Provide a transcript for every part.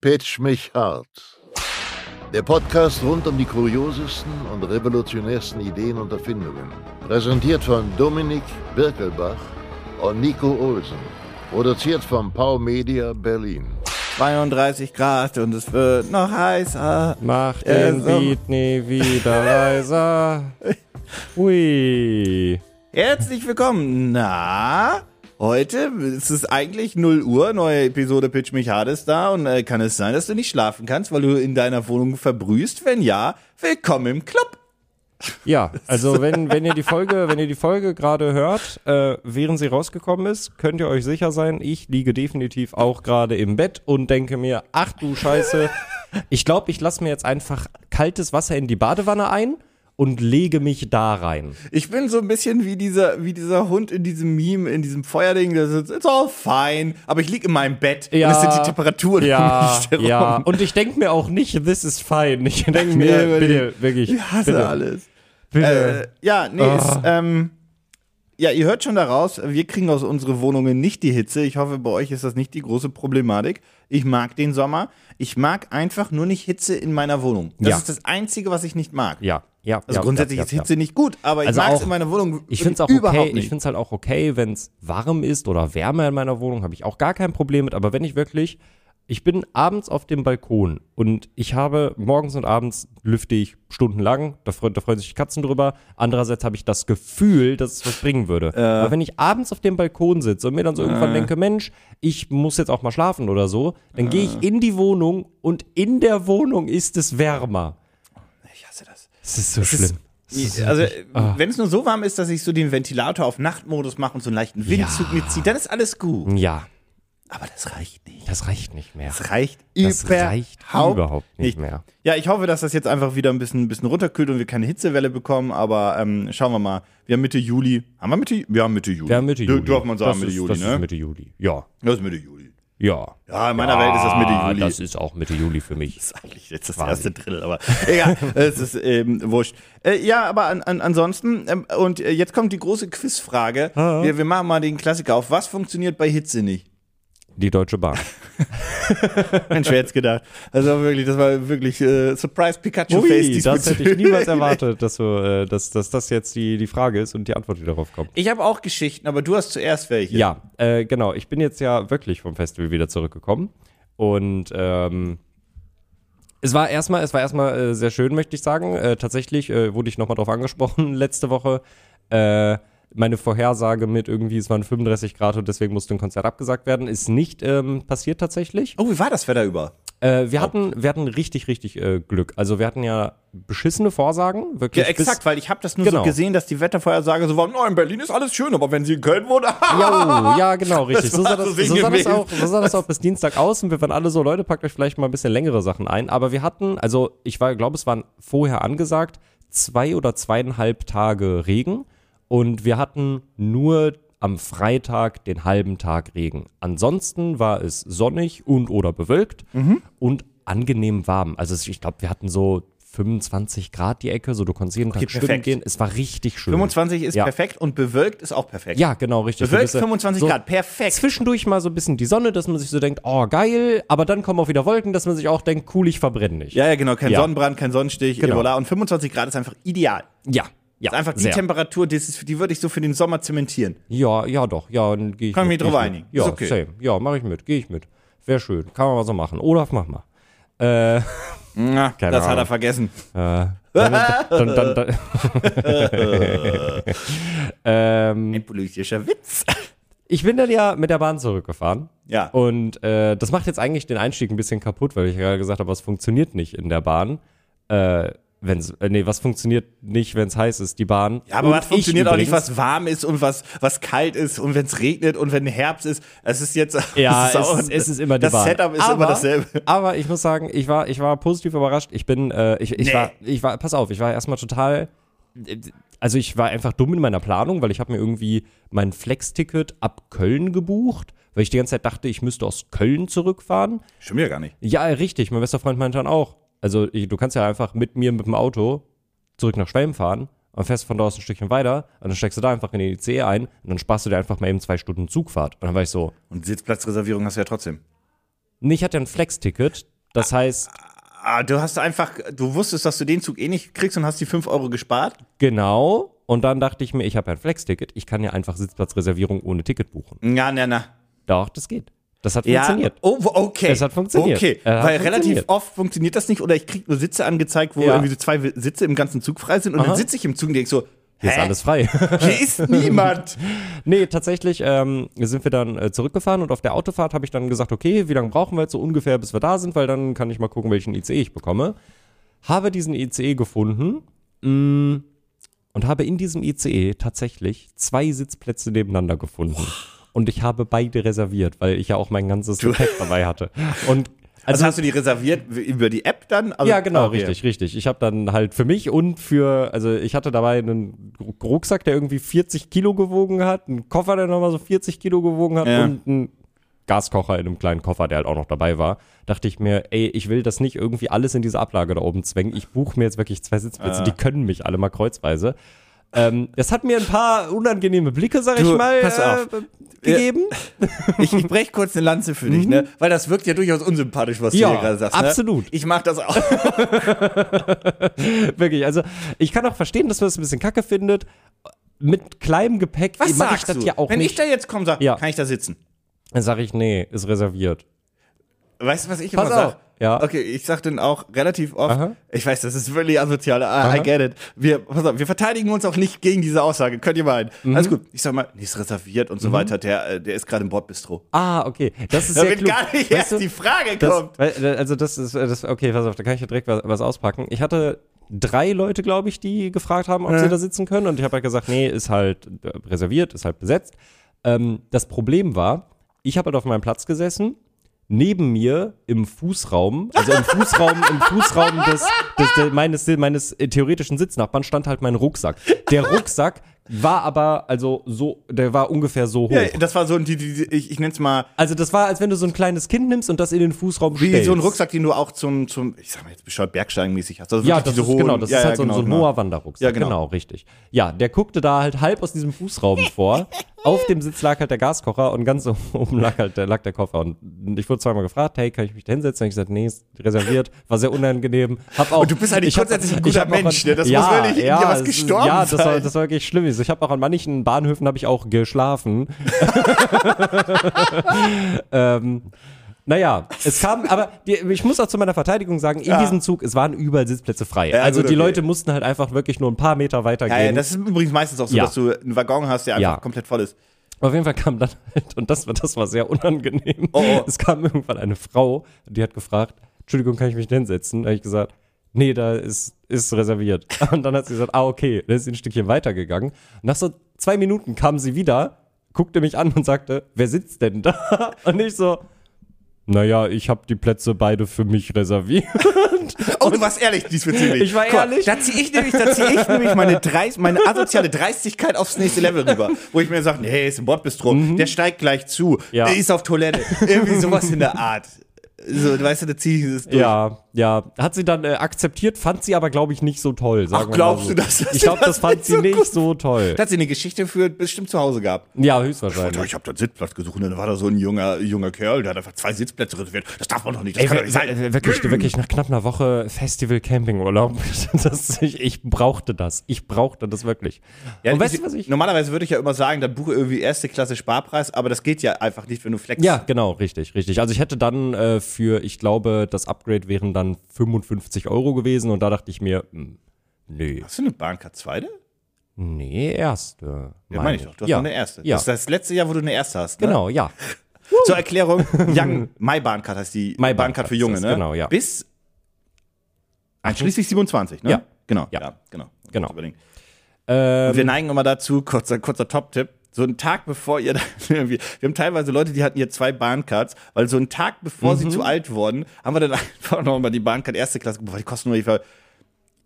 Pitch mich hart. Der Podcast rund um die kuriosesten und revolutionärsten Ideen und Erfindungen. Präsentiert von Dominik Birkelbach und Nico Olsen. Produziert von Pau Media Berlin. 32 Grad und es wird noch heißer. Mach Äh, den so. Beat nie wieder leiser. Hui. Herzlich willkommen. Na, heute ist es eigentlich 0 Uhr, neue Episode Pitch mich hart ist da und äh, kann es sein, dass du nicht schlafen kannst, weil du in deiner Wohnung verbrühst? Wenn ja, willkommen im Club. Ja, also wenn, wenn ihr die Folge, wenn ihr die Folge gerade hört, äh, während sie rausgekommen ist, könnt ihr euch sicher sein, ich liege definitiv auch gerade im Bett und denke mir, ach du Scheiße, ich glaube, ich lasse mir jetzt einfach kaltes Wasser in die Badewanne ein und lege mich da rein. Ich bin so ein bisschen wie dieser, wie dieser Hund in diesem Meme, in diesem Feuerding, das ist it's all fine, aber ich liege in meinem Bett Ja. und es sind die Temperaturen um Ja, mich ja. Und ich denke mir auch nicht, this is fine. Ich denke Nee, mir, weil bitte, wirklich. Ich hasse bitte, alles. Bitte. Äh, ja, nee, Ah. ist, ähm, ja, ihr hört schon daraus, wir kriegen aus unseren Wohnungen nicht die Hitze. Ich hoffe, bei euch ist das nicht die große Problematik. Ich mag den Sommer. Ich mag einfach nur nicht Hitze in meiner Wohnung. Das Ja. ist das Einzige, was ich nicht mag. ja, ja. Also ja, grundsätzlich ja, ist Hitze nicht gut, aber ich Also mag es in meiner Wohnung Ich finde es auch überhaupt okay. Ich nicht. finde es halt auch okay, wenn es warm ist oder wärmer in meiner Wohnung, habe ich auch gar kein Problem mit. Aber wenn ich wirklich, ich bin abends auf dem Balkon und ich habe morgens und abends lüfte ich stundenlang, da, freu, da freuen sich die Katzen drüber. Andererseits habe ich das Gefühl, dass es was bringen würde. Aber wenn ich abends auf dem Balkon sitze und mir dann so irgendwann denke, Mensch, ich muss jetzt auch mal schlafen oder so, dann gehe ich in die Wohnung und in der Wohnung ist es wärmer. Es ist so ist- schlimm. Es ist so Also, ah. wenn es nur so warm ist, dass ich so den Ventilator auf Nachtmodus mache und so einen leichten Windzug mitziehe, dann ist alles gut. ja, Aber das reicht nicht. das reicht nicht mehr. Das reicht Das reicht überhaupt, überhaupt nicht mehr. Ja, ich hoffe, dass das jetzt einfach wieder ein bisschen, ein bisschen runterkühlt und wir keine Hitzewelle bekommen, aber ähm, schauen wir mal. Wir haben Mitte Juli. Haben wir Mitte? Wir haben Mitte Juli. Wir haben Mitte Juli. Darf man sagen, das Mitte ist, Juli, das ne? ist Mitte Juli. Ja, das ist Mitte Juli. Ja. Ja, in meiner Welt ist das Mitte Juli. Das ist auch Mitte Juli für mich. Das ist eigentlich jetzt das Quasi. erste Drittel, aber egal, es ist ähm, wurscht. Äh, ja, aber an, an, ansonsten, ähm, und äh, jetzt kommt die große Quizfrage. Wir, wir machen mal den Klassiker auf. Was funktioniert bei Hitze nicht? Die Deutsche Bahn. Mensch, wer hätte gedacht. Also wirklich, das war wirklich äh, Surprise Pikachu-Face das hätte ich niemals erwartet, dass, du, äh, dass, dass das jetzt die, die Frage ist und die Antwort, die darauf kommt. Ich habe auch Geschichten, aber du hast zuerst welche. Ja, äh, genau. Ich bin jetzt ja wirklich vom Festival wieder zurückgekommen. Und ähm, es war erstmal, es war erstmal äh, sehr schön, möchte ich sagen. Äh, tatsächlich äh, wurde ich nochmal drauf angesprochen letzte Woche. Äh, meine Vorhersage mit irgendwie, es waren 35 Grad und deswegen musste ein Konzert abgesagt werden, ist nicht ähm, passiert tatsächlich. Oh, wie war das Wetter über? Äh, wir, hatten, wir hatten richtig, richtig äh, Glück. Also wir hatten ja beschissene Vorsagen. Ja, Wirklich exakt, weil ich habe das nur Genau. so gesehen, dass die Wettervorhersage so war, no, in Berlin ist alles schön, aber wenn sie in Köln wohnen, Ja, ja, genau, richtig. So sah, das, so sah das auch, so sah das auch bis Dienstag aus und wir waren alle so, Leute, packt euch vielleicht mal ein bisschen längere Sachen ein. Aber wir hatten, also ich glaube, es waren vorher angesagt, zwei oder zweieinhalb Tage Regen und wir hatten nur am Freitag den halben Tag Regen. Ansonsten war es sonnig und oder bewölkt Mhm. und angenehm warm. Also ich glaube, wir hatten so 25 Grad die Ecke, so du konntest jeden Tag Okay, schwimmen perfekt. gehen. Es war richtig schön. 25 ist Ja. perfekt und bewölkt ist auch perfekt. Ja, genau, richtig. Bewölkt So ein bisschen- 25 so Grad, perfekt. Zwischendurch mal so ein bisschen die Sonne, dass man sich so denkt, oh geil, aber dann kommen auch wieder Wolken, dass man sich auch denkt, cool, ich verbrenne nicht. Ja, ja, genau, kein Ja. Sonnenbrand, kein Sonnenstich, Genau. Ebola. Und 25 Grad ist einfach ideal. ja. Ja ist einfach die sehr. Temperatur, das ist, die würde ich so für den Sommer zementieren. Ja, ja, doch, ja, dann gehe ich Kann ich mit, mich drauf ich einigen. Ja, Ist okay. same. Ja, mache ich mit, gehe ich mit. Wäre schön, kann man mal so machen. Olaf, mach mal. Äh, Na, Keine das hat Ahnung. er vergessen. äh, dann, dann, dann, ähm, Ein politischer Witz. ich bin dann ja mit der Bahn zurückgefahren. Ja. Und äh, das macht jetzt eigentlich den Einstieg ein bisschen kaputt, weil ich ja gerade gesagt habe, was funktioniert nicht in der Bahn. Äh, wenn's, äh, nee, was funktioniert nicht, wenn es heiß ist, die Bahn. Ja, aber Und was funktioniert auch nicht, übrigens- was warm ist und was, was kalt ist und wenn es regnet und wenn Herbst ist. Es ist jetzt. Ja, es ist, es, ist, immer die Das Bahn. Setup ist aber, immer dasselbe. Aber ich muss sagen, ich war, ich war positiv überrascht. Ich bin, äh, ich, ich Nee. war, ich war, pass auf, ich war erstmal total, also ich war einfach dumm in meiner Planung, weil ich habe mir irgendwie mein Flex-Ticket ab Köln gebucht, weil ich die ganze Zeit dachte, ich müsste aus Köln zurückfahren. Stimmt ja gar nicht. Ja, richtig. Mein bester Freund meinte dann auch. Also ich, du kannst ja einfach mit mir mit dem Auto zurück nach Schwelm fahren und fährst von dort aus ein Stückchen weiter und dann steckst du da einfach in die ICE ein und dann sparst du dir einfach mal eben zwei Stunden Zugfahrt. Und dann war ich so, Und Sitzplatzreservierung hast du ja trotzdem. Nee, ich hatte ein Flex-Ticket. Das heißt, Ah, du hast einfach, du wusstest, dass du den Zug eh nicht kriegst und hast die 5 Euro gespart. genau. Und dann dachte ich mir, ich habe ja ein Flex-Ticket. Ich kann ja einfach Sitzplatzreservierung ohne Ticket buchen. Ja, na, na. Doch, das geht. Das hat Ja, funktioniert. oh, okay. Es hat funktioniert. Okay, hat weil funktioniert. relativ oft funktioniert das nicht oder ich krieg nur Sitze angezeigt, wo Ja. irgendwie so zwei Sitze im ganzen Zug frei sind und Aha. dann sitze ich im Zug und denke so, Hier ist alles frei. Hier ist niemand. Nee, tatsächlich ähm, sind wir dann äh, zurückgefahren und auf der Autofahrt habe ich dann gesagt, okay, wie lange brauchen wir jetzt so ungefähr, bis wir da sind, weil dann kann ich mal gucken, welchen ICE ich bekomme. Habe diesen ICE gefunden mh, und habe in diesem ICE tatsächlich zwei Sitzplätze nebeneinander gefunden. Und ich habe beide reserviert, weil ich ja auch mein ganzes Gepäck dabei hatte. Und Also, hast du die reserviert über die App dann? Also, ja, genau, okay. richtig, richtig. Ich habe dann halt für mich und für, also ich hatte dabei einen Rucksack, der irgendwie 40 Kilo gewogen hat, einen Koffer, der nochmal so 40 Kilo gewogen hat Ja. und einen Gaskocher in einem kleinen Koffer, der halt auch noch dabei war. Dachte ich mir, ey, ich will das nicht irgendwie alles in diese Ablage da oben zwängen. Ich buche mir jetzt wirklich zwei Sitzplätze, die können mich alle mal kreuzweise. Ähm, es hat mir ein paar unangenehme Blicke, sag Du, ich mal, pass auf. Äh, gegeben. Ich, ich breche kurz eine Lanze für dich, ne? Weil das wirkt ja durchaus unsympathisch, was Mhm. Ja, du hier gerade sagst. absolut. Ne? Ich mach das auch. Wirklich, also ich kann auch verstehen, dass man das ein bisschen kacke findet. Mit kleinem Gepäck Was mache ich sagst das du? ja auch Wenn ich nicht. da jetzt komme, sag, Ja. kann ich da sitzen? Dann sage ich, nee, ist reserviert. Weißt du, was ich Pass immer auf. sag? Ja. Okay, ich sag dann auch relativ oft, Aha. ich weiß, das ist wirklich asozial, I Aha. get it. Wir, pass auf, wir verteidigen uns auch nicht gegen diese Aussage, könnt ihr meinen. Mhm. Alles gut. Ich sag mal, nee, ist reserviert und so weiter, der, äh, der ist gerade im Bordbistro. Ah, okay. Das ist sehr Damit klug. gar nicht Weißt erst du, die Frage das, kommt. äh, also das ist, äh, das, okay, pass auf, da kann ich ja direkt was, was auspacken. Ich hatte drei Leute, glaube ich, die gefragt haben, ob sie da sitzen können. Und ich habe halt gesagt, nee, ist halt reserviert, ist halt besetzt. Ähm, das Problem war, ich habe halt auf meinem Platz gesessen. Neben mir im Fußraum, also im Fußraum, im Fußraum des, des, des meines, meines äh, theoretischen Sitznachbarn stand halt mein Rucksack. Der Rucksack war aber, also so, der war ungefähr so hoch. Ja, das war so, die, die, die, ich, ich nenn's mal, Also das war, als wenn du so ein kleines Kind nimmst und das in den Fußraum wie stellst. so ein Rucksack, den du auch zum, zum ich sag mal jetzt bescheuert, Bergsteigenmäßig hast. Also Ja, wirklich das diese ist, hohen- genau, das ja, ist ja, halt so, ein- genau, so ein genau. hoher Wanderrucksack. Ja, genau. genau, richtig. Ja, der guckte da halt halb aus diesem Fußraum vor. Auf dem Sitz lag halt der Gaskocher und ganz oben lag halt der, lag der Koffer. Und ich wurde zweimal gefragt, hey, kann ich mich da hinsetzen? Und ich gesagt, nee, ist reserviert. War sehr unangenehm. Hab auch, Und du bist eigentlich ich hab- grundsätzlich ein guter Mensch, ne? Das ja, muss wirklich ja, dir was gestorben Ja, das war, das war wirklich schlimm. Ich habe auch an manchen Bahnhöfen habe ich auch geschlafen. ähm, naja, es kam, aber die, ich muss auch zu meiner Verteidigung sagen, in Ja. diesem Zug, es waren überall Sitzplätze frei. Ja, also gut, die okay. Leute mussten halt einfach wirklich nur ein paar Meter weiter Ja, das ist übrigens meistens auch so, dass du einen Waggon hast, der einfach komplett voll ist. Auf jeden Fall kam dann halt, und das war, das war sehr unangenehm. Oh, oh. Es kam irgendwann eine Frau, die hat gefragt, Entschuldigung, kann ich mich denn hinsetzen? Da habe ich gesagt, nee, da ist, ist reserviert. Und dann hat sie gesagt, ah, okay. Dann ist sie ein Stückchen weitergegangen. Nach so zwei Minuten kam sie wieder, guckte mich an und sagte, wer sitzt denn da? Und ich so, naja, ich habe die Plätze beide für mich reserviert. Oh, du warst ehrlich diesbezüglich. Ich war Guck ehrlich. Da ziehe ich nämlich, da zieh ich nämlich meine, Dreist, meine asoziale Dreistigkeit aufs nächste Level rüber. Wo ich mir sage, nee, ist ein Bordbistro, der steigt gleich zu, Mhm. Ja. der ist auf Toilette. Irgendwie sowas in der Art. So, weißt du, da ziehe ich es durch. Ja, ja. Hat sie dann äh, akzeptiert, fand sie aber, glaube ich, nicht so toll. Sagen Ach, glaubst mal so. du, dass Ich glaube, das das fand sie so nicht gut- so toll. Da hat sie eine Geschichte für bestimmt zu Hause gehabt. Ja, höchstwahrscheinlich. Ich habe da einen Sitzplatz gesucht und dann war da so ein junger, junger Kerl, der hat einfach zwei Sitzplätze reserviert. Das darf man doch nicht. Das Ey, kann doch nicht sein. wir- wirklich, wirklich nach knapp einer Woche Festival Campingurlaub. Das, ich, ich brauchte das. Ich brauchte das wirklich. Ja, Und weißt ich- du, was ich. Normalerweise würde ich ja immer sagen, dann buche irgendwie erste Klasse Sparpreis, aber das geht ja einfach nicht, wenn du flex. Ja, genau, richtig, richtig. Also ich hätte dann äh, für, ich glaube, das Upgrade wären dann 55 Euro gewesen und da dachte ich mir, hm, nee, Hast du eine Bahncard zweite? nee, erste. Ja, meine ich doch. Du hast ja. eine erste. Ja, Das ist das letzte Jahr, wo du eine erste hast. Ne? genau, ja. Zur Erklärung, Young, My Bahncard heißt die My Bahncard für Junge, ne? genau, ja. Bis einschließlich 27, ne? Ja. Genau. Ja. genau. Genau. Überlegen. Ähm, Wir neigen immer dazu, kurzer, kurzer Top-Tipp, so einen Tag bevor ihr, dann irgendwie, wir haben teilweise Leute, die hatten hier zwei Bahncards, weil so einen Tag bevor Mhm. sie zu alt wurden, haben wir dann einfach nochmal die Bahncard erste Klasse weil die kosten nur, ich war,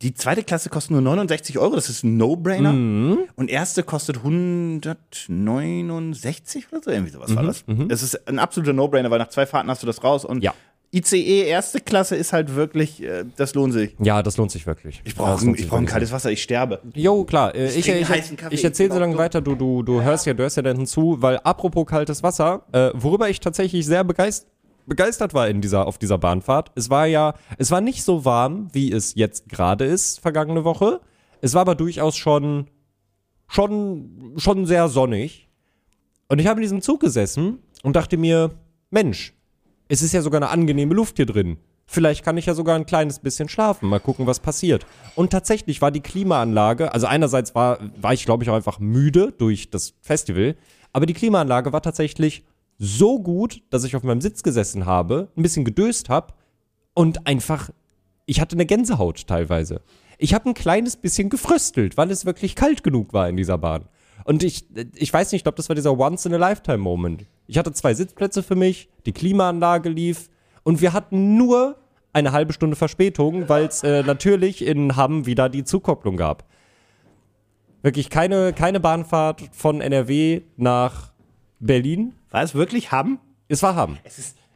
die zweite Klasse kostet nur 69 Euro, das ist ein No-Brainer. Mhm. Und erste kostet 169 oder so, irgendwie sowas Mhm, war das. Das ist ein absoluter No-Brainer, weil nach zwei Fahrten hast du das raus. Und Ja. ICE erste Klasse ist halt wirklich, äh, das lohnt sich. ja, das lohnt sich wirklich. Ich brauche lohnt ich brauch ein kaltes Wasser, ich sterbe. Jo, klar. Äh, ich, ich, heißen Kaffee. ich erzähle so Ich lange weiter, du, du, du hörst ja, du hörst ja dann hinzu, weil apropos kaltes Wasser, äh, worüber ich tatsächlich sehr begeistert, begeistert war in dieser, auf dieser Bahnfahrt. Es war ja, es war nicht so warm, wie es jetzt gerade ist, vergangene Woche. Es war aber durchaus schon, schon, schon sehr sonnig. Und ich habe in diesem Zug gesessen und dachte mir, Mensch, es ist ja sogar eine angenehme Luft hier drin. Vielleicht kann ich ja sogar ein kleines bisschen schlafen, mal gucken, was passiert. Und tatsächlich war die Klimaanlage, also einerseits war, war ich, glaube ich, auch einfach müde durch das Festival, aber die Klimaanlage war tatsächlich so gut, dass ich auf meinem Sitz gesessen habe, ein bisschen gedöst habe und einfach, ich hatte eine Gänsehaut teilweise. Ich habe ein kleines bisschen gefröstelt, weil es wirklich kalt genug war in dieser Bahn. Und ich, ich weiß nicht, ich glaube, das war dieser Once-in-a-Lifetime-Moment. Ich hatte zwei Sitzplätze für mich, die Klimaanlage lief und wir hatten nur eine halbe Stunde Verspätung, weil es äh, natürlich in Hamm wieder die Zukopplung gab. Wirklich keine, keine Bahnfahrt von NRW nach Berlin. War es wirklich Hamm? Es war Hamm.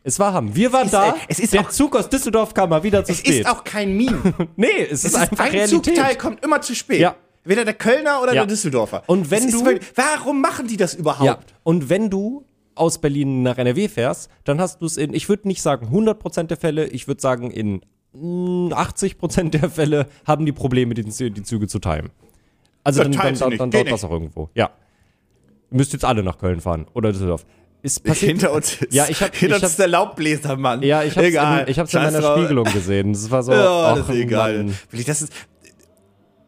Es, war Hamm. Wir waren ist, da. es ist der Zug aus Düsseldorf kam mal wieder zu Es spät. ist auch kein Meme. nee, es, ist einfach ein Realität. Zugteil kommt immer zu spät. Ja. Weder der Kölner oder Ja. der Düsseldorfer. Und wenn Es ist du- wirklich- warum machen die das überhaupt? Ja. Und wenn du aus Berlin nach NRW fährst, dann hast du es in, ich würde nicht sagen 100% der Fälle, ich würde sagen in mm, 80% der Fälle haben die Probleme, die, die Züge zu timen. Also dann, dann, dann, dann dauert das auch irgendwo. Ja. Ihr müsst jetzt alle nach Köln fahren oder Düsseldorf. Ist passiert, Hinter uns ist, Ja, ich hab- hinter ich uns ist der Laubbläsermann. ja, ich hab's, egal. in, ich hab's in meiner. Spiegelung gesehen. Das war so, Ja, das ist egal. Mann. Will ich, das ist.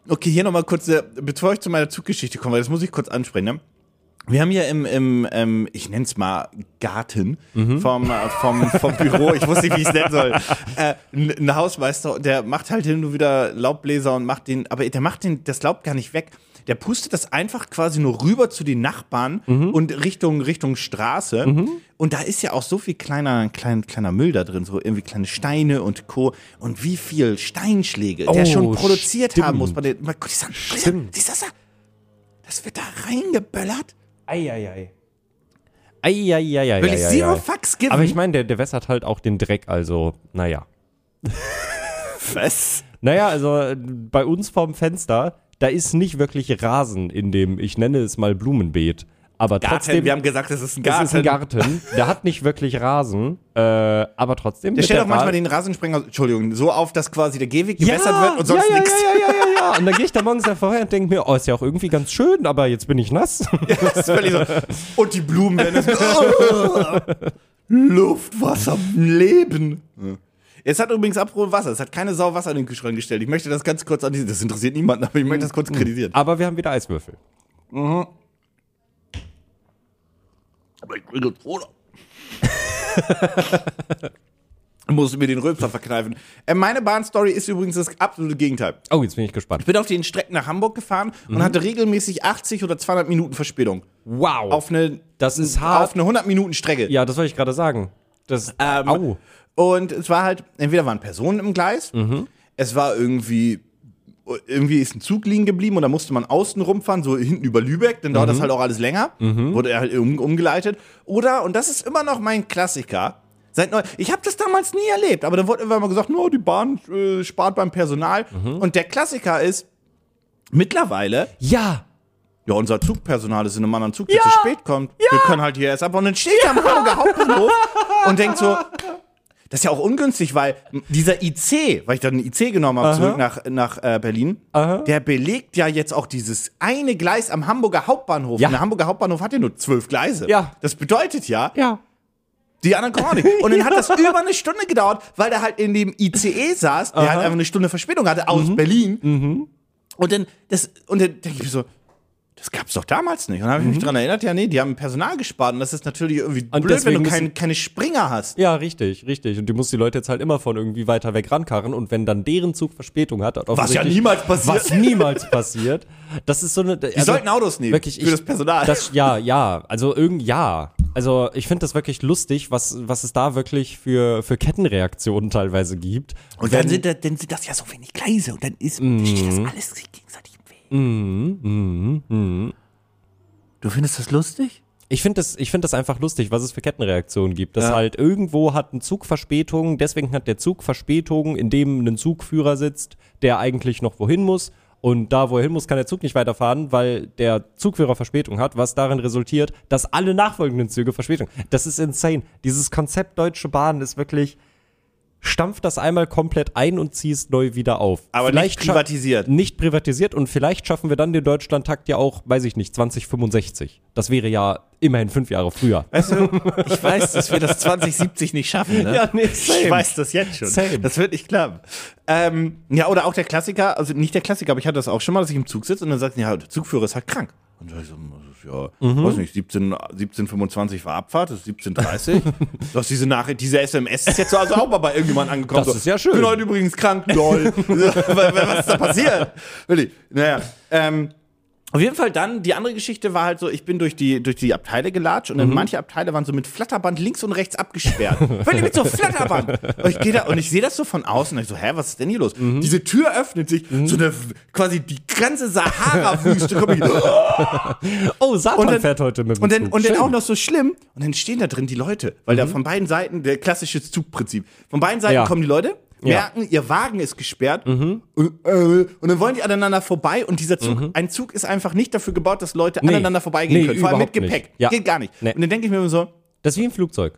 Okay, hier nochmal kurz, äh, bevor ich zu meiner Zuggeschichte komme, weil das muss ich kurz ansprechen. Ne? Wir haben hier im, im ähm, ich nenn's mal Garten Mhm. vom, äh, vom, vom Büro, ich wusste nicht, wie ich es nennen soll, äh, Hausmeister, der macht halt hin und wieder Laubbläser und macht den, aber der macht den, das Laub gar nicht weg. Der pustet das einfach quasi nur rüber zu den Nachbarn Mhm. und Richtung, Richtung Straße. Und da ist ja auch so viel kleiner, klein, kleiner Müll da drin, so irgendwie kleine Steine und Co. Und wie viel Steinschläge der Oh, schon produziert stimmt. haben muss. Bei den, mal, guck. Siehst das da? Das wird da reingeböllert. Eieiei. Eieiei. Will ich zero fucks geben? Aber ich meine, der, der wässert halt auch den Dreck, also, naja. was? Naja, also bei uns vorm Fenster, da ist nicht wirklich Rasen in dem, ich nenne es mal Blumenbeet. Aber Garten, trotzdem, wir haben gesagt, das ist ein es Garten. ist ein Garten. Der hat nicht wirklich Rasen, äh, aber trotzdem. Der stellt auch manchmal den Rasensprenger, Entschuldigung, so auf, dass quasi der Gehweg ja, gewässert wird und sonst ja, ja, nichts. Ja, ja, ja, ja. Und dann gehe ich da morgens ja vorher und denke mir, oh, ist ja auch irgendwie ganz schön, aber jetzt bin ich nass. Das ist völlig so. Und die Blumen werden es. Luft, Wasser, Leben. Es hat übrigens apropos Wasser. Es hat keine Sau Wasser in den Kühlschrank gestellt. Ich möchte das ganz kurz an diese. Das interessiert niemanden, aber ich möchte das kurz kritisieren. aber wir haben wieder Eiswürfel. Aber ich bin jetzt froh. Musste mir den Rülpser verkneifen. Äh, meine Bahnstory ist übrigens das absolute Gegenteil. Oh, jetzt bin ich gespannt. Ich bin auf den Strecken nach Hamburg gefahren Mhm. und hatte regelmäßig 80 oder 200 Minuten Verspätung. Wow. Auf eine, Das ist hart. Auf eine 100 Minuten Strecke. ja, das wollte ich gerade sagen. Das, Ähm, au. Und es war halt, entweder waren Personen im Gleis, Mhm. es war irgendwie, irgendwie ist ein Zug liegen geblieben und da musste man außen rumfahren, so hinten über Lübeck, dann Mhm. dauert das halt auch alles länger, wurde er halt um, umgeleitet. Oder, und das ist immer noch mein Klassiker, seit neu, ich habe das damals nie erlebt, aber dann wurde irgendwann mal gesagt, no, die Bahn äh, spart beim Personal. Mhm. Und der Klassiker ist, mittlerweile, Ja. ja, unser Zugpersonal ist in einem anderen Zug, der zu spät kommt. Wir können halt hier erst ab. Und dann steht er am Hamburger Hauptbahnhof und denkt so, das ist ja auch ungünstig, weil dieser IC, weil ich dann einen IC genommen habe, zurück nach, nach äh, Berlin, der belegt ja jetzt auch dieses eine Gleis am Hamburger Hauptbahnhof. Ja. Und der Hamburger Hauptbahnhof hat ja nur zwölf Gleise. Ja. Das bedeutet ja, Ja. die anderen kommen auch nicht. Und dann hat das über eine Stunde gedauert, weil der halt in dem ICE saß, der halt einfach eine Stunde Verspätung hatte aus Berlin. Und dann, das, und dann denke ich mir so, das gab's doch damals nicht. Und dann habe ich mich dran erinnert, ja, nee, die haben Personal gespart und das ist natürlich irgendwie Und blöd, wenn du kein, keine Springer hast. Ja, richtig, richtig. Und du musst die Leute jetzt halt immer von irgendwie weiter weg rankarren. Und wenn dann deren Zug Verspätung hat, hat Was ja niemals passiert. Was niemals passiert. Das ist so eine. Die sollten Autos nehmen Wirklich, für ich, das Personal. Das, ja, ja. Also irgend, ja. Also ich finde das wirklich lustig, was, was es da wirklich für, für Kettenreaktionen teilweise gibt. und dann sind, das, dann sind das ja so wenig Gleise und dann ist steht das alles sich im Weg. Du findest das lustig? Ich finde das, ich find das einfach lustig, was es für Kettenreaktionen gibt. Dass Ja. halt irgendwo hat ein Zug Verspätung, deswegen hat der Zug Verspätung, in dem ein Zugführer sitzt, der eigentlich noch wohin muss. Und da, wo er hin muss, kann der Zug nicht weiterfahren, weil der Zugführer Verspätung hat, was darin resultiert, dass alle nachfolgenden Züge Verspätung. Das ist insane. Dieses Konzept Deutsche Bahn ist wirklich, stampf das einmal komplett ein und zieh es neu wieder auf. Aber nicht scha- privatisiert. Nicht privatisiert und vielleicht schaffen wir dann den Deutschlandtakt ja auch, weiß ich nicht, 2065. Das wäre ja immerhin fünf Jahre früher. Weißt du, ich weiß, dass wir das 2070 nicht schaffen. Ne? Ja, nee, Ich same. weiß das jetzt schon. Same. Das wird nicht klappen. Ähm, ja, oder auch der Klassiker, also nicht der Klassiker, aber ich hatte das auch schon mal, dass ich im Zug sitze und dann sagt, ja, der Zugführer ist halt krank. Und ich so, ja, Mhm. weiß nicht, 17, 1725 war Abfahrt, das ist 1730. du hast diese Nachricht, diese SMS ist jetzt also auch mal bei irgendjemandem angekommen. Das so, ist ja schön. Ich bin heute übrigens krank, lol. Was ist da passiert? Wirklich. Naja, ähm, auf jeden Fall dann, die andere Geschichte war halt so, ich bin durch die, durch die Abteile gelatscht und dann manche Abteile waren so mit Flatterband links und rechts abgesperrt. Wirklich mit so Flatterband. Und ich gehe da und ich sehe das so von außen und ich so, hä, was ist denn hier los? Diese Tür öffnet sich, so eine, quasi die ganze Sahara-Wüste kommt. Oh, Satan Und dann- fährt heute mit dem Und dann, Zug. und dann auch noch so schlimm. Und dann stehen da drin die Leute. Weil da von beiden Seiten, der klassische Zugprinzip. Von beiden Seiten Ja. kommen die Leute. Merken, ihr Wagen ist gesperrt. Und, äh, und dann wollen die aneinander vorbei. Und dieser Zug, ein Zug ist einfach nicht dafür gebaut, dass Leute Nee. aneinander vorbeigehen Nee, können. Vor allem mit. Gepäck. Ja. Geht gar nicht. Nee. Und dann denke ich mir immer so, Das ist wie ein Flugzeug.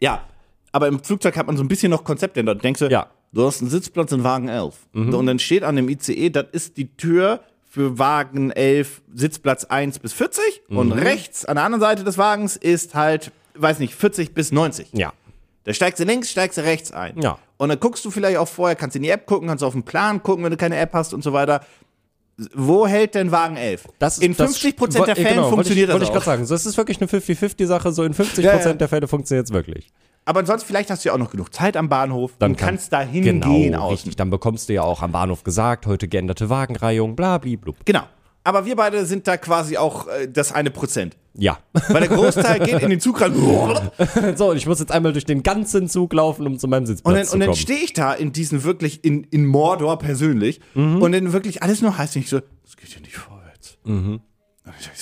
ja, aber im Flugzeug hat man so ein bisschen noch Konzept denn dort. Denkst du, Ja. du hast einen Sitzplatz in Wagen 11. Mhm. Und dann steht an dem ICE, das ist die Tür für Wagen 11, Sitzplatz 1 bis 40. Und Mhm. rechts an der anderen Seite des Wagens ist halt, weiß nicht, 40 bis 90. Ja. Da steigst du links, steigst du rechts ein. Ja. Und dann guckst du vielleicht auch vorher, kannst in die App gucken, kannst auf den Plan gucken, wenn du keine App hast und so weiter. Wo hält denn Wagen 11? Das, in das- 50% der wo- Fällen genau, funktioniert wollte das ich, Wollte ich auch. gerade sagen. Das ist wirklich eine 50-50-Sache. So in 50% Ja, ja. der Fälle funktioniert es wirklich. Aber ansonsten, vielleicht hast du ja auch noch genug Zeit am Bahnhof Dann und kannst da Genau, hingehen außen. richtig. Dann bekommst du ja auch am Bahnhof gesagt, heute geänderte Wagenreihung, bla, bli, blub. Genau. Aber wir beide sind da quasi auch äh, das eine Prozent. Ja. Weil der Großteil geht in den Zug rein. Und so, und ich muss jetzt einmal durch den ganzen Zug laufen, um zu meinem Sitzplatz dann, zu und dann kommen. stehe ich da in diesen wirklich, in, in Mordor persönlich. Mhm. Und dann wirklich alles nur heißt nicht so, das geht hier nicht vorwärts. Und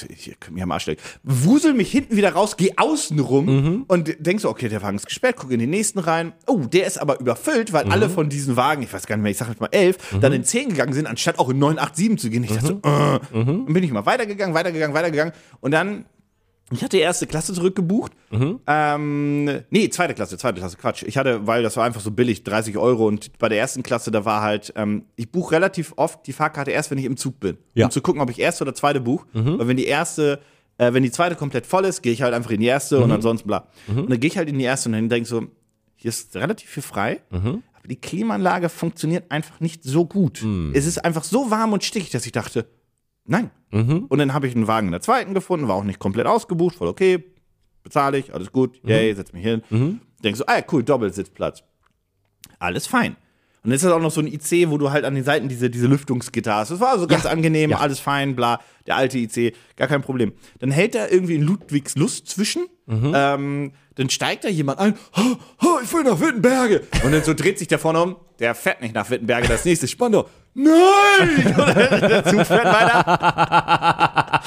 ich kann mich am Arsch lecken. Wusel mich hinten wieder raus, geh außen rum Mhm. und denk so, okay, der Wagen ist gesperrt, guck in den nächsten rein. Oh, der ist aber überfüllt, weil Mhm. alle von diesen Wagen, ich weiß gar nicht mehr, ich sag jetzt mal elf, dann in 10 gegangen sind, anstatt auch in 9, 8, 7 zu gehen. Ich dachte so, äh. Mhm. Dann bin ich mal weitergegangen, weitergegangen, weitergegangen. Und dann, ich hatte erste Klasse zurückgebucht. Mhm. Ähm, nee, zweite Klasse, zweite Klasse, Quatsch. Ich hatte, weil das war einfach so billig, 30 Euro. Und bei der ersten Klasse, da war halt, ähm, ich buche relativ oft die Fahrkarte erst, wenn ich im Zug bin. Ja. Um zu gucken, ob ich erste oder zweite buche. Mhm. Weil wenn die erste, äh, wenn die zweite komplett voll ist, gehe ich halt einfach in die erste Mhm. und ansonsten bla. Und dann gehe ich halt in die erste und dann denke ich so, hier ist relativ viel frei. Mhm. Aber die Klimaanlage funktioniert einfach nicht so gut. Mhm. Es ist einfach so warm und stickig, dass ich dachte, nein. Mhm. Und dann habe ich einen Wagen in der zweiten gefunden, war auch nicht komplett ausgebucht, voll okay, bezahle ich, alles gut, Mhm. yay, setz mich hin. Denk so, ah ja, cool, Doppelsitzplatz. Alles fein. Und dann ist das auch noch so ein IC, wo du halt an den Seiten diese, diese Lüftungsgitter hast. Das war also ganz angenehm, ja. alles fein, bla. Der alte IC, gar kein Problem. Dann hält da irgendwie in Ludwigslust zwischen. Mhm. Ähm, dann steigt da jemand ein. "Ha, ha, ich will nach Wittenberge. Und dann so dreht sich der vorne um. Der fährt nicht nach Wittenberge, das nächste ist Spandau. Nein! Der Zug fährt weiter.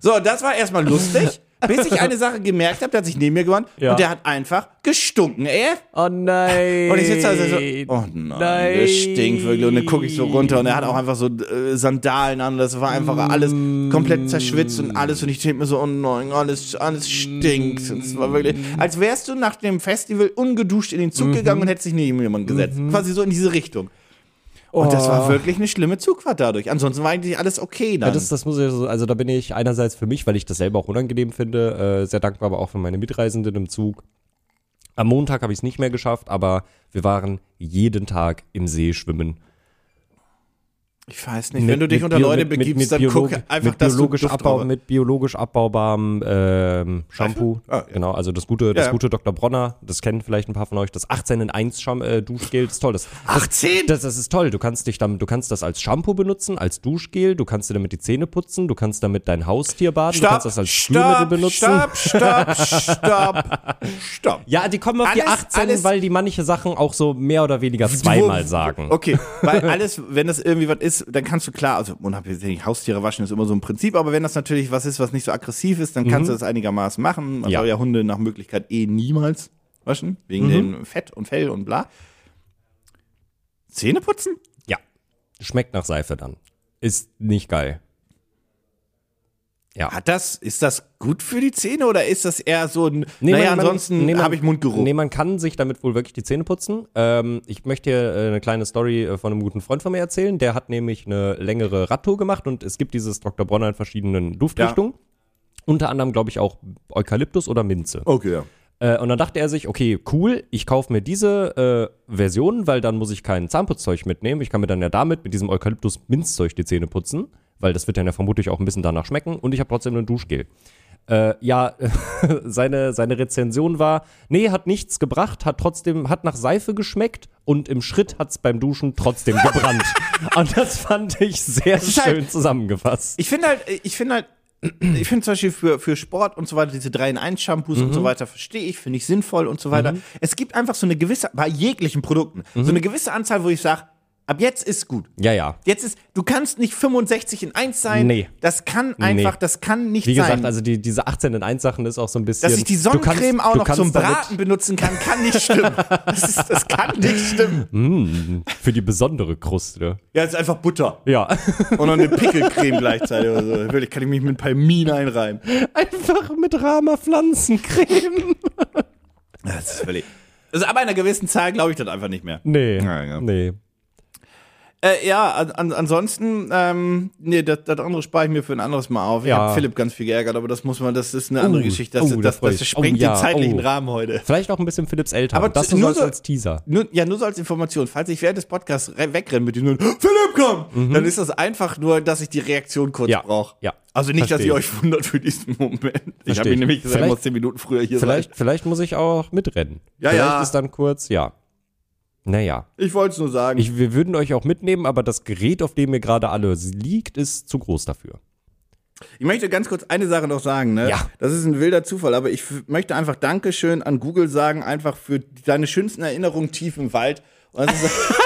So, das war erstmal lustig, bis ich eine Sache gemerkt habe, der hat sich neben mir gewandt Ja. und der hat einfach gestunken, ey. Oh nein. Und ich sitze da so, oh nein, der stinkt wirklich. Und dann gucke ich so runter und er hat auch einfach so äh, Sandalen an. Das war einfach alles komplett zerschwitzt und alles. Und ich denke mir so, oh nein, alles, alles stinkt. Und es war wirklich, als wärst du nach dem Festival ungeduscht in den Zug gegangen und hättest dich neben jemanden gesetzt. Quasi so in diese Richtung. Und das war wirklich eine schlimme Zugfahrt dadurch. Ansonsten war eigentlich alles okay dann. Ja, das, das muss ich so, also da bin ich einerseits für mich, weil ich das selber auch unangenehm finde, äh, sehr dankbar, aber auch für meine Mitreisenden im Zug. Am Montag habe ich es nicht mehr geschafft, aber wir waren jeden Tag im See schwimmen. Ich weiß nicht, wenn du dich unter Bio- Leute mit- begibst, mit, dann biolog- guck einfach, mit dass biologisch, du Duft abbau, mit biologisch abbaubarem ähm, Shampoo. Ah, ja. Genau, also das gute, das Ja. gute Dr. Bronner, das kennen vielleicht ein paar von euch, das 18 in 1 Scham äh, Duschgel, das ist toll. Das, 18? Das, das ist toll. Du kannst dich dann, du kannst das als Shampoo benutzen, als Duschgel, du kannst dir damit die Zähne putzen, du kannst damit dein Haustier baden, du kannst das als Spülmittel benutzen. Stopp, stopp, stopp, stopp. Ja, die kommen auf die Alles- 18, alles- weil die manche Sachen auch so mehr oder weniger zweimal sagen. Okay, weil alles, wenn das irgendwie was ist, dann kannst du klar, also unabhängig Haustiere waschen ist immer so ein Prinzip, aber wenn das natürlich was ist, was nicht so aggressiv ist, dann kannst du das einigermaßen machen. Man Mhm. Ja. soll ja Hunde nach Möglichkeit eh niemals waschen, wegen Mhm. dem Fett und Fell und bla. Zähne putzen? Ja. Schmeckt nach Seife dann. ist nicht geil. Ja. Hat das, ist das gut für die Zähne oder ist das eher so ein, Nee, naja, man- ansonsten nee, habe ich Mundgeruch? Nee, man kann sich damit wohl wirklich die Zähne putzen. Ähm, ich möchte hier äh, eine kleine Story äh, von einem guten Freund von mir erzählen. Der hat nämlich eine längere Radtour gemacht und es gibt dieses Dr. Bronner in verschiedenen Duftrichtungen. Unter anderem, glaube ich, auch Eukalyptus oder Minze. Okay, ja. Äh, und dann dachte er sich, okay, cool, ich kaufe mir diese äh, Version, weil dann muss ich kein Zahnputzzeug mitnehmen. Ich kann mir dann ja damit mit diesem Eukalyptus-Minzzeug die Zähne putzen, weil das wird dann ja vermutlich auch ein bisschen danach schmecken und ich habe trotzdem ein Duschgel. Äh, ja, seine, seine Rezension war, nee, hat nichts gebracht, hat trotzdem, hat nach Seife geschmeckt und im Schritt hat's beim Duschen trotzdem gebrannt. und das fand ich sehr ist schön halt- zusammengefasst. Ich finde halt, ich finde halt, ich finde zum Beispiel für, für Sport und so weiter, diese 3-in-1-Shampoos und Mhm. so weiter, verstehe ich, finde ich sinnvoll und so weiter. Es gibt einfach so eine gewisse, bei jeglichen Produkten, Mhm. so eine gewisse Anzahl, wo ich sage, ab jetzt ist gut. Ja, ja. Jetzt ist, du kannst nicht 65 in 1 sein. Nee. Das kann einfach, Nee. das kann nicht Wie sein. gesagt, also die, diese 18 in 1 Sachen ist auch so ein bisschen. dass ich die Sonnencreme kannst- auch noch zum Braten benutzen kann, kann nicht stimmen. Das, ist, das kann nicht stimmen. Mm, für die besondere Kruste. Ja, es ist einfach Butter. Ja. Und noch eine Pickelcreme gleichzeitig oder so. Wirklich, kann ich mich mit Palmin einreiben. Einfach mit Rama Pflanzencreme. Das ist völlig. Also ab einer gewissen Zahl glaube ich das einfach nicht mehr. Nee. Ja, ja. Nee. Äh, ja, an, an, ansonsten, ähm, nee, das, das andere spare ich mir für ein anderes Mal auf. Ich Ja. habe Philipp ganz viel geärgert, aber das muss man, das ist eine andere Oh, Geschichte. Das, da das, das, ich. sprengt Oh, ja, den zeitlichen oh. Rahmen heute. Vielleicht auch ein bisschen Philipps Eltern. Aber das nur so als Teaser. Nur, ja, nur so als Information. Falls ich während des Podcasts re- wegrenne mit diesem Philipp komm, dann ist das einfach nur, dass ich die Reaktion kurz Mhm. Ja, brauche. ja. Also nicht, dass Versteh ihr ich. euch wundert für diesen Moment. Ich habe ihn ich. nämlich gesagt, ich Vielleicht- muss zehn Minuten früher hier Vielleicht, vielleicht muss ich auch mitrennen. Ja, vielleicht ja. ist dann kurz, ja. Naja. Ich wollte es nur sagen. Ich, wir würden euch auch mitnehmen, aber das Gerät, auf dem ihr gerade alle liegt, ist zu groß dafür. Ich möchte ganz kurz eine Sache noch sagen, ne? Ja. Das ist ein wilder Zufall, aber ich möchte einfach Dankeschön an Google sagen, einfach für deine schönsten Erinnerungen tief im Wald. Und das ist,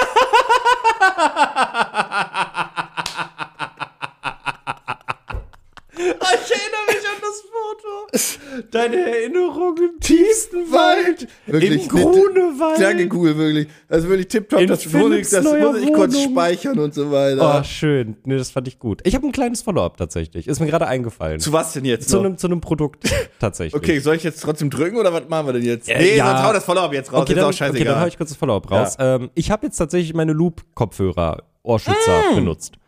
ich erinnere mich an das Foto. Deine Erinnerung im Tiefsten Wald. Wirklich. Im Grunewald. Danke, Google, wirklich. Das ist wirklich tipptopp. Das, Philipps das muss ich kurz speichern und so weiter. Oh, schön. Nee, das fand ich gut. Ich habe ein kleines Follow-up tatsächlich. Ist mir gerade eingefallen. Zu was denn jetzt? Zu einem, zu einem Produkt tatsächlich. Okay, soll ich jetzt trotzdem drücken oder was machen wir denn jetzt? Äh, nee, ja. sonst hau das Follow-up jetzt raus. Okay, ist dann, auch okay, scheißegal. dann hau ich kurz das Follow-up raus. Ähm, ich habe jetzt tatsächlich meine Loop-Kopfhörer, Ohrschützer benutzt.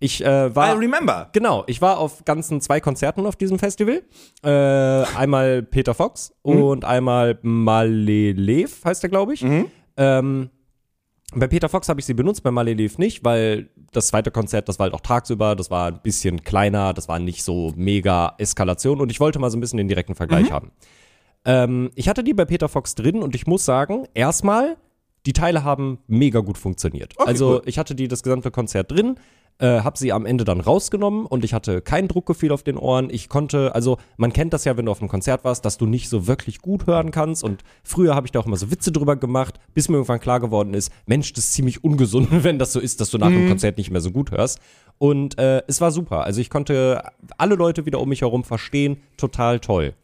Ich äh, I war. remember. Genau, ich war auf ganzen zwei Konzerten auf diesem Festival. Äh, einmal Peter Fox und einmal Malelev, heißt er, glaube ich. Ähm, bei Peter Fox habe ich sie benutzt, bei Malelev nicht, weil das zweite Konzert, das war halt auch tagsüber, das war ein bisschen kleiner, das war nicht so mega Eskalation und ich wollte mal so ein bisschen den direkten Vergleich haben. Ähm, ich hatte die bei Peter Fox drin und ich muss sagen, erstmal, die Teile haben mega gut funktioniert. also cool. ich hatte die das gesamte Konzert drin, äh, habe sie am Ende dann rausgenommen und ich hatte kein Druckgefühl auf den Ohren. Ich konnte, also man kennt das ja, wenn du auf einem Konzert warst, dass du nicht so wirklich gut hören kannst. Und früher habe ich da auch immer so Witze drüber gemacht, bis mir irgendwann klar geworden ist, Mensch, das ist ziemlich ungesund, wenn das so ist, dass du nach einem Konzert nicht mehr so gut hörst. Und äh, es war super. Also ich konnte alle Leute wieder um mich herum verstehen, total toll.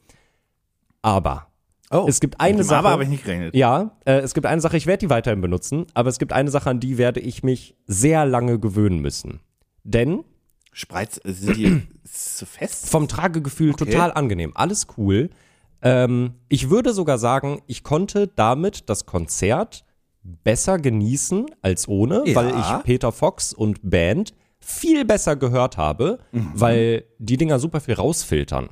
Aber Oh, es gibt eine Sache. Aber habe ich nicht gerechnet. Ja, äh, es gibt eine Sache, ich werde die weiterhin benutzen, aber es gibt eine Sache, an die werde ich mich sehr lange gewöhnen müssen. Denn Spreiz, äh, sind die so fest? vom Tragegefühl total angenehm, alles cool. Ähm, ich würde sogar sagen, ich konnte damit das Konzert besser genießen als ohne, Ja. weil ich Peter Fox und Band viel besser gehört habe, weil die Dinger super viel rausfiltern.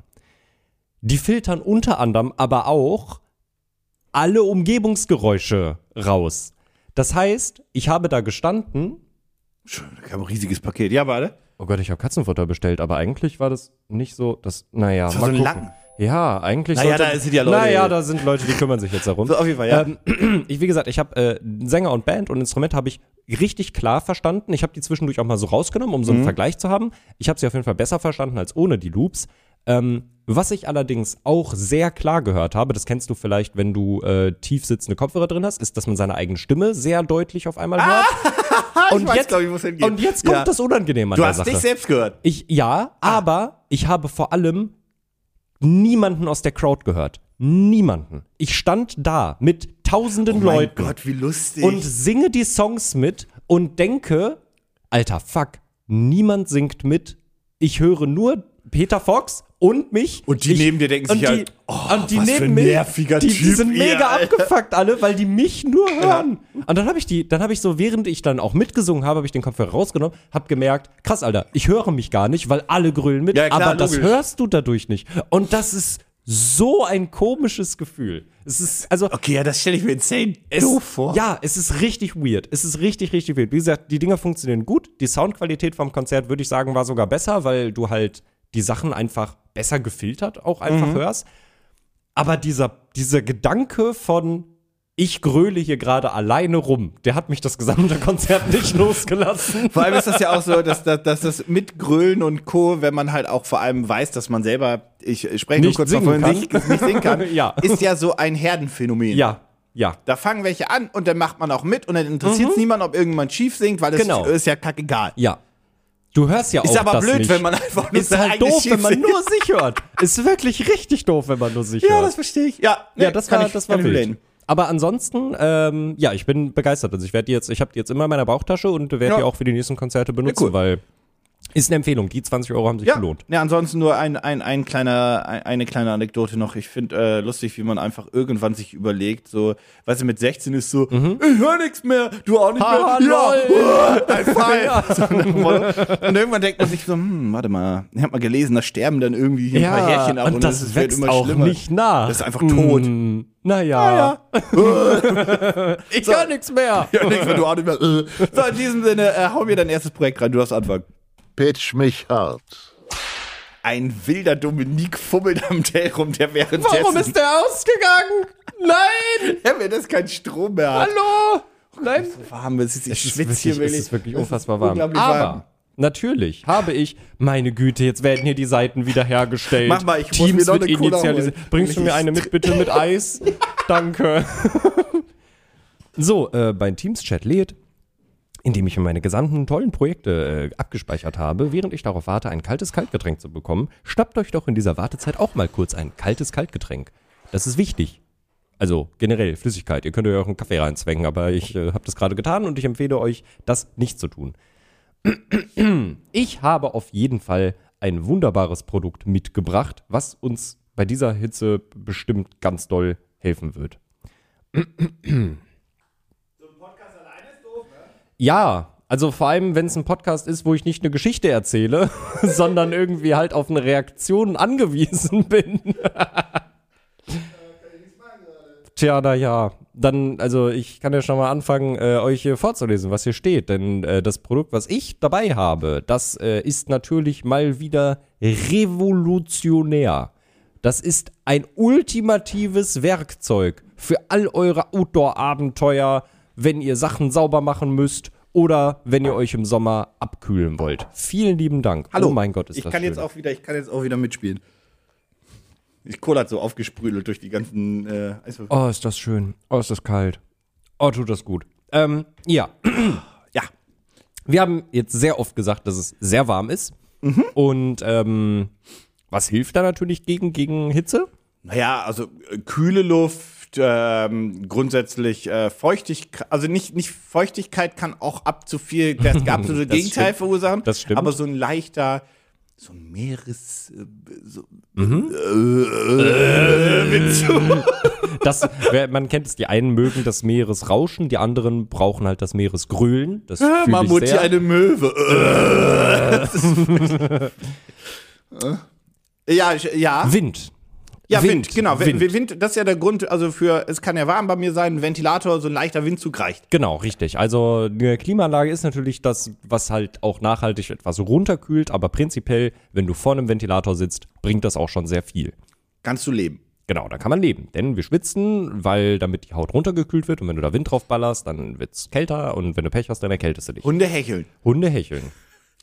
Die filtern unter anderem aber auch alle Umgebungsgeräusche raus. Das heißt, ich habe da gestanden. Schön, da kam ein riesiges Paket. Ja, warte. Oh Gott, ich habe Katzenfutter bestellt, aber eigentlich war das nicht so. Das, naja, war mal so. Lang. Ja, eigentlich. Naja, sollte- da sind ja Leute- Naja, da sind Leute, die kümmern sich jetzt darum. So, auf jeden Fall, ja. Ähm, ich, wie gesagt, ich habe äh, Sänger und Band und Instrument habe ich richtig klar verstanden. Ich habe die zwischendurch auch mal so rausgenommen, um so Mhm. einen Vergleich zu haben. Ich habe sie auf jeden Fall besser verstanden als ohne die Loops. Ähm, was ich allerdings auch sehr klar gehört habe, das kennst du vielleicht, wenn du äh, tief sitzende Kopfhörer drin hast, ist, dass man seine eigene Stimme sehr deutlich auf einmal hört. und, weiß, jetzt, glaub und jetzt kommt Ja. das Unangenehme an Du der hast Sache. dich selbst gehört. Ich, ja, Ah. aber ich habe vor allem niemanden aus der Crowd gehört. Niemanden. Ich stand da mit tausenden Mein Leuten Gott, wie lustig. und singe die Songs mit und denke, alter, fuck, niemand singt mit. Ich höre nur Peter Fox und mich. Und die ich, neben dir denken sich die, halt, oh, und die was für neben ein mir, nerviger die, die Typ sind ihr, mega Alter. abgefuckt alle, weil die mich nur hören. Und dann habe ich die, dann habe ich so, während ich dann auch mitgesungen habe, habe ich den Kopfhörer rausgenommen, habe gemerkt, krass, Alter, ich höre mich gar nicht, weil alle grölen mit, Ja, klar, aber das logisch. hörst du dadurch nicht. Und das ist so ein komisches Gefühl. Es ist, also, Okay, ja, das stelle ich mir insane es, doof vor. Ja, es ist richtig weird. Es ist richtig, richtig weird. Wie gesagt, die Dinger funktionieren gut. Die Soundqualität vom Konzert, würde ich sagen, war sogar besser, weil du halt die Sachen einfach besser gefiltert auch einfach hörst. Aber dieser, dieser Gedanke von ich gröle hier gerade alleine rum, der hat mich das gesamte Konzert nicht losgelassen. Vor allem ist das ja auch so, dass, dass, dass das mit Grölen und Co., wenn man halt auch vor allem weiß, dass man selber, ich spreche nur Nicht kurz kann. sing- nicht singen kann, Ja. ist ja so ein Herdenphänomen. Ja, ja. Da fangen welche an und dann macht man auch mit und dann interessiert es niemand, ob irgendjemand schief singt, weil es Genau. ist ja kackegal. Ja. Du hörst ja Ist auch aber das blöd, nicht. wenn man einfach nur Ist sein halt eigenes doof, wenn man nur sich hört. Ist wirklich richtig doof, wenn man nur sich Ja, hört. das verstehe ich. Ja, nee, Ja, das kann war, ich, das war kann ich wild. relaten. Aber ansonsten, ähm, ja, ich bin begeistert. Also ich werde die jetzt, ich habe die jetzt immer in meiner Bauchtasche und werde Ja. die auch für die nächsten Konzerte benutzen, cool. weil ist eine Empfehlung. Die 20 Euro haben sich Ja, gelohnt. ja, ansonsten nur ein, ein, ein kleiner, ein, eine kleine Anekdote noch. Ich finde äh, lustig, wie man einfach irgendwann sich überlegt, so, weißt du, mit 16 ist so, ich höre nichts mehr, du auch nicht Ha, mehr. Ja, ein Fall. So nach dem Motto. und irgendwann denkt man sich so, hm, warte mal, ich habe mal gelesen, da sterben dann irgendwie hier ein paar Härchen ab und und, das, wird wächst immer auch schlimmer. nicht nach. Das ist einfach tot. Mm, naja. ich So. höre nichts mehr. Ja, nichts mehr, du auch nicht mehr. So, in diesem Sinne, äh, hau mir dein erstes Projekt rein, du darfst anfangen. Pitch mich hart. Ein wilder Dominik fummelt am Tell rum, der währenddessen... Warum ist der ausgegangen? Nein! der, wenn das kein Strom mehr hat. Hallo! Nein! warm ist. Ich Es ist schwitze hier wirklich, es ist wirklich Es ist unfassbar warm. Aber warm. natürlich habe ich, meine Güte, jetzt werden hier die Seiten wiederhergestellt. Mach mal, ich muss Teams mir noch wird eine Cola initialisiert. holen. Bringst du mir eine mit bitte mit Eis? Danke. so, äh, mein Teams-Chat lädt, in dem ich meine gesamten tollen Projekte äh, abgespeichert habe. Während ich darauf warte, ein kaltes Kaltgetränk zu bekommen, schnappt euch doch in dieser Wartezeit auch mal kurz ein kaltes Kaltgetränk. Das ist wichtig. Also generell Flüssigkeit. Ihr könnt euch auch einen Kaffee reinzwängen, aber ich äh, habe das gerade getan und ich empfehle euch, das nicht zu tun. Ich habe auf jeden Fall ein wunderbares Produkt mitgebracht, was uns bei dieser Hitze bestimmt ganz doll helfen wird. Ja, also vor allem, wenn es ein Podcast ist, wo ich nicht eine Geschichte erzähle, sondern irgendwie halt auf eine Reaktion angewiesen bin. Tja, na ja. Dann, also ich kann ja schon mal anfangen, äh, euch hier vorzulesen, was hier steht. Denn äh, das Produkt, was ich dabei habe, das äh, ist natürlich mal wieder revolutionär. Das ist ein ultimatives Werkzeug für all eure Outdoor-Abenteuer, wenn ihr Sachen sauber machen müsst oder wenn ihr euch im Sommer abkühlen wollt. Vielen lieben Dank. Hallo. Oh mein Gott, ist ich das kann schön. jetzt auch wieder, ich kann jetzt auch wieder mitspielen. Ich Cola hat so aufgesprüdelt durch die ganzen äh, Eiswürfel. Oh, ist das schön. Oh, ist das kalt. Oh, tut das gut. Ähm, ja. Ja. Wir haben jetzt sehr oft gesagt, dass es sehr warm ist. Und ähm, was hilft da natürlich gegen, gegen Hitze? Naja, also äh, kühle Luft, ähm, grundsätzlich äh, Feuchtigkeit, also nicht, nicht Feuchtigkeit kann auch ab zu viel das absolute Das Gegenteil stimmt. verursachen. Das stimmt. Aber so ein leichter, so ein Meeres, äh, so, Mhm. äh, Das, man kennt es, die einen mögen das Meeresrauschen, die anderen brauchen halt das Meeresgrölen. Das ich Mammut sehr. eine Möwe. Äh. ja, ja. Wind. Ja, Wind, genau. Wind. Wind. Wind, das ist ja der Grund, also für, es kann ja warm bei mir sein, ein Ventilator, so ein leichter Windzug reicht. Genau, richtig. Also eine Klimaanlage ist natürlich das, was halt auch nachhaltig etwas runterkühlt, aber prinzipiell, wenn du vor einem Ventilator sitzt, bringt das auch schon sehr viel. Kannst du leben. Genau, da kann man leben. Denn wir schwitzen, weil damit die Haut runtergekühlt wird und wenn du da Wind drauf ballerst, dann wird's kälter und wenn du Pech hast, dann erkältest du dich. Hunde hecheln. Hunde hecheln.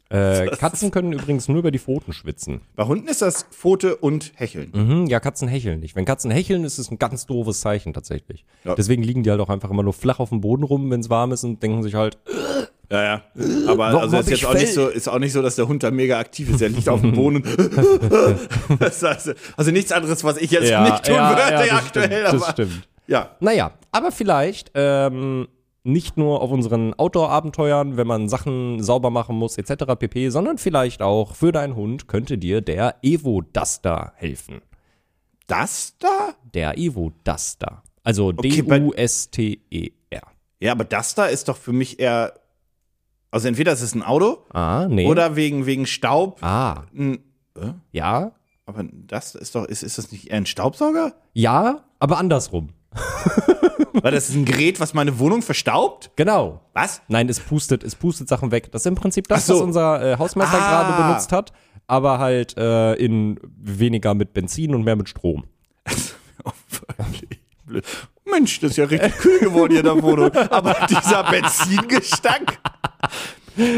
Äh, Katzen können übrigens nur über die Pfoten schwitzen. Bei Hunden ist das Pfote und Hecheln. Mhm, ja, Katzen hecheln nicht. Wenn Katzen hecheln, ist es ein ganz doofes Zeichen tatsächlich. Ja. Deswegen liegen die halt auch einfach immer nur flach auf dem Boden rum, wenn es warm ist und denken sich halt, Ja, ja. Aber Warum also ist jetzt auch nicht so, ist auch nicht so, dass der Hund da mega aktiv ist. Er liegt auf dem Boden und das heißt, also nichts anderes, was ich jetzt nicht tun würde das aktuell. Stimmt, das aber stimmt. ja. Naja, aber vielleicht ähm, nicht nur auf unseren Outdoor-Abenteuern, wenn man Sachen sauber machen muss, etc. pp., sondern vielleicht auch für deinen Hund könnte dir der Evo Duster helfen. Das da? Der Evo Duster. Also Okay, D-U-S-T-E-R. Ja, aber das da ist doch für mich eher. Also entweder ist es ein Auto Ah, nee. oder wegen, wegen Staub. ah, Ein- ja. Aber das ist doch, ist, ist das nicht eher ein Staubsauger? Ja, aber andersrum. Weil das ist ein Gerät, was meine Wohnung verstaubt? Genau. Was? Nein, es pustet, es pustet Sachen weg. Das ist im Prinzip das, so. was unser äh, Hausmeister Ah. gerade benutzt hat, aber halt äh, in weniger mit Benzin und mehr mit Strom. Oh, blöd. Mensch, das ist ja richtig kühl geworden hier in der Wohnung. Aber dieser Benzingestank.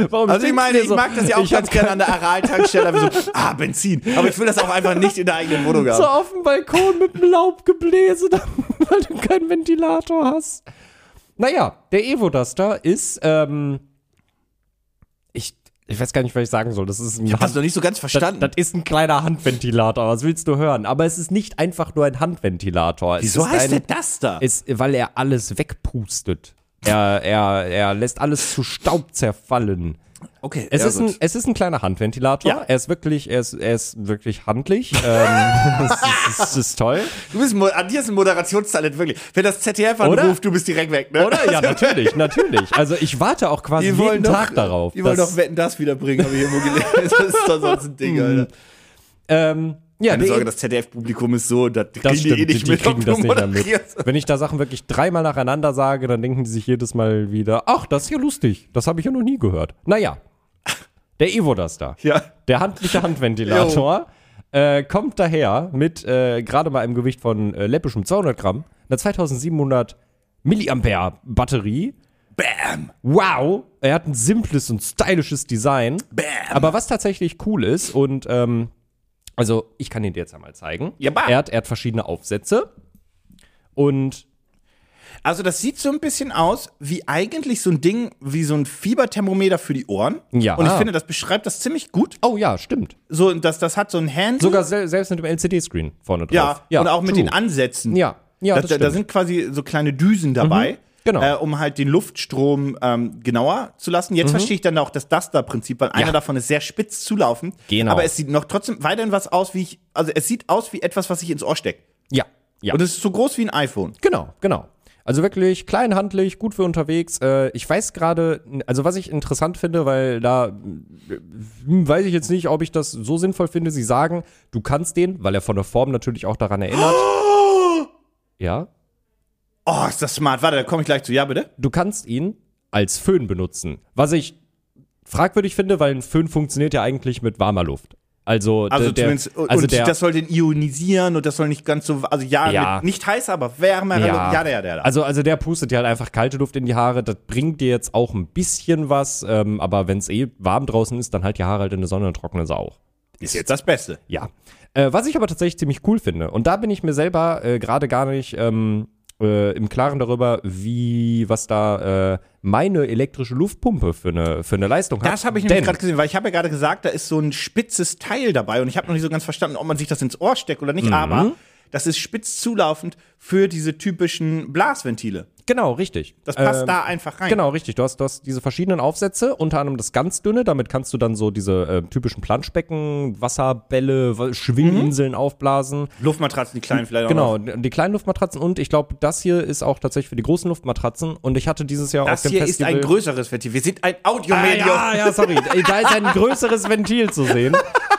Warum Also ich meine, ich so? mag das ja auch Ich ganz gerne an der Aral-Tankstelle. So, ah, Benzin. Aber ich will das auch einfach nicht in der eigenen Wohnung so haben. auf dem Balkon mit dem Laubgebläse, weil du keinen Ventilator hast. Naja, der Evo Duster ist, ähm, ich, ich weiß gar nicht, was ich sagen soll. Das ist ein Ich habe das noch nicht so ganz das, verstanden. das ist ein kleiner Handventilator, was willst du hören? Aber es ist nicht einfach nur ein Handventilator. Es Wieso ist heißt ein, der das da? Ist, weil er alles wegpustet. Er, er, er lässt alles zu Staub zerfallen. Okay, Es, ja, ist ein, es ist ein kleiner Handventilator. Ja. Er ist wirklich, er ist, er ist wirklich handlich. ähm, das, ist, ist toll. Du bist, an dir ist ein Moderationstalent, wirklich. Wenn das ZDF anruft, du bist direkt weg, ne? Oder? Ja, natürlich, natürlich. Also ich warte auch quasi jeden doch, Tag darauf. Die wollen doch Wetten, das wiederbringen, habe ich irgendwo gelesen. Das ist doch sonst ein Ding, Alter. ähm, ja, Keine Sorge, das ZDF-Publikum ist so, das kriegen Das die stimmt, eh die, nicht die mit, kriegen das nicht mit. Wenn ich da Sachen wirklich dreimal nacheinander sage, dann denken die sich jedes Mal wieder, ach, das ist ja lustig, das habe ich ja noch nie gehört. Naja, der Evo das da, Ja. der handliche Handventilator, äh, kommt daher mit äh, gerade mal einem Gewicht von äh, läppischem 200 Gramm, einer 2700 Milliampere Batterie. Bam! Wow, er hat ein simples und stylisches Design. Bam! Aber was tatsächlich cool ist und ähm, also ich kann ihn dir jetzt einmal zeigen. Ja, bah. er, hat, er hat verschiedene Aufsätze und Also das sieht so ein bisschen aus wie eigentlich so ein Ding, wie so ein Fieberthermometer für die Ohren. Ja. Und ich finde, das beschreibt das ziemlich gut. oh ja, stimmt. So, das, das hat so ein Handle. Sogar sel selbst mit dem LCD-Screen vorne drauf. ja, und auch mit true. den Ansätzen. Ja, ja, da, das da, da sind quasi so kleine Düsen dabei. Genau. Äh, um halt den Luftstrom ähm, genauer zu lassen. Jetzt verstehe ich dann auch das Duster-Prinzip, weil einer davon ist sehr spitz zulaufend. Genau. Aber es sieht noch trotzdem weiterhin was aus, wie ich, also es sieht aus wie etwas, was ich ins Ohr stecke. Ja, ja. Und es ist so groß wie ein iPhone. Genau, genau. Also wirklich klein, handlich, gut für unterwegs. Äh, ich weiß gerade, also was ich interessant finde, weil da äh, weiß ich jetzt nicht, ob ich das so sinnvoll finde. Sie sagen, du kannst den, weil er von der Form natürlich auch daran erinnert. Ja, Oh, ist das smart. Warte, da komme ich gleich zu. Ja, bitte? du kannst ihn als Föhn benutzen. Was ich fragwürdig finde, weil ein Föhn funktioniert ja eigentlich mit warmer Luft. Also, Also der, zumindest, und also der, das soll den ionisieren und das soll nicht ganz so, also ja, Ja. Mit, nicht heiß, aber wärmere Ja. Luft. Ja, der, der, der. Also, also der pustet dir halt einfach kalte Luft in die Haare. Das bringt dir jetzt auch ein bisschen was. Ähm, aber wenn es eh warm draußen ist, dann halt die Haare halt in der Sonne und trocknen sie auch. ist jetzt das Beste. Ja. Äh, was ich aber tatsächlich ziemlich cool finde, und da bin ich mir selber äh, gerade gar nicht ähm, äh, im Klaren darüber, wie, was da äh, meine elektrische Luftpumpe für eine, für eine Leistung hat. Das habe ich nämlich gerade gesehen, weil ich habe ja gerade gesagt, da ist so ein spitzes Teil dabei und ich habe noch nicht so ganz verstanden, ob man sich das ins Ohr steckt oder Mhm. nicht, aber das ist spitz zulaufend für diese typischen Blasventile. Genau, richtig. Das passt Ähm, da einfach rein. Genau, richtig. Du hast, du hast diese verschiedenen Aufsätze, unter anderem das ganz dünne, damit kannst du dann so diese äh, typischen Planschbecken, Wasserbälle, Wa- Schwinginseln aufblasen. Luftmatratzen, die kleinen vielleicht auch Genau, die kleinen Luftmatratzen und ich glaube, das hier ist auch tatsächlich für die großen Luftmatratzen und ich hatte dieses Jahr auf Das dem hier Festival ist ein größeres Ventil. Wir sind ein Ah, Audiomedium. ja, ja, sorry. Da ist ein größeres Ventil zu sehen.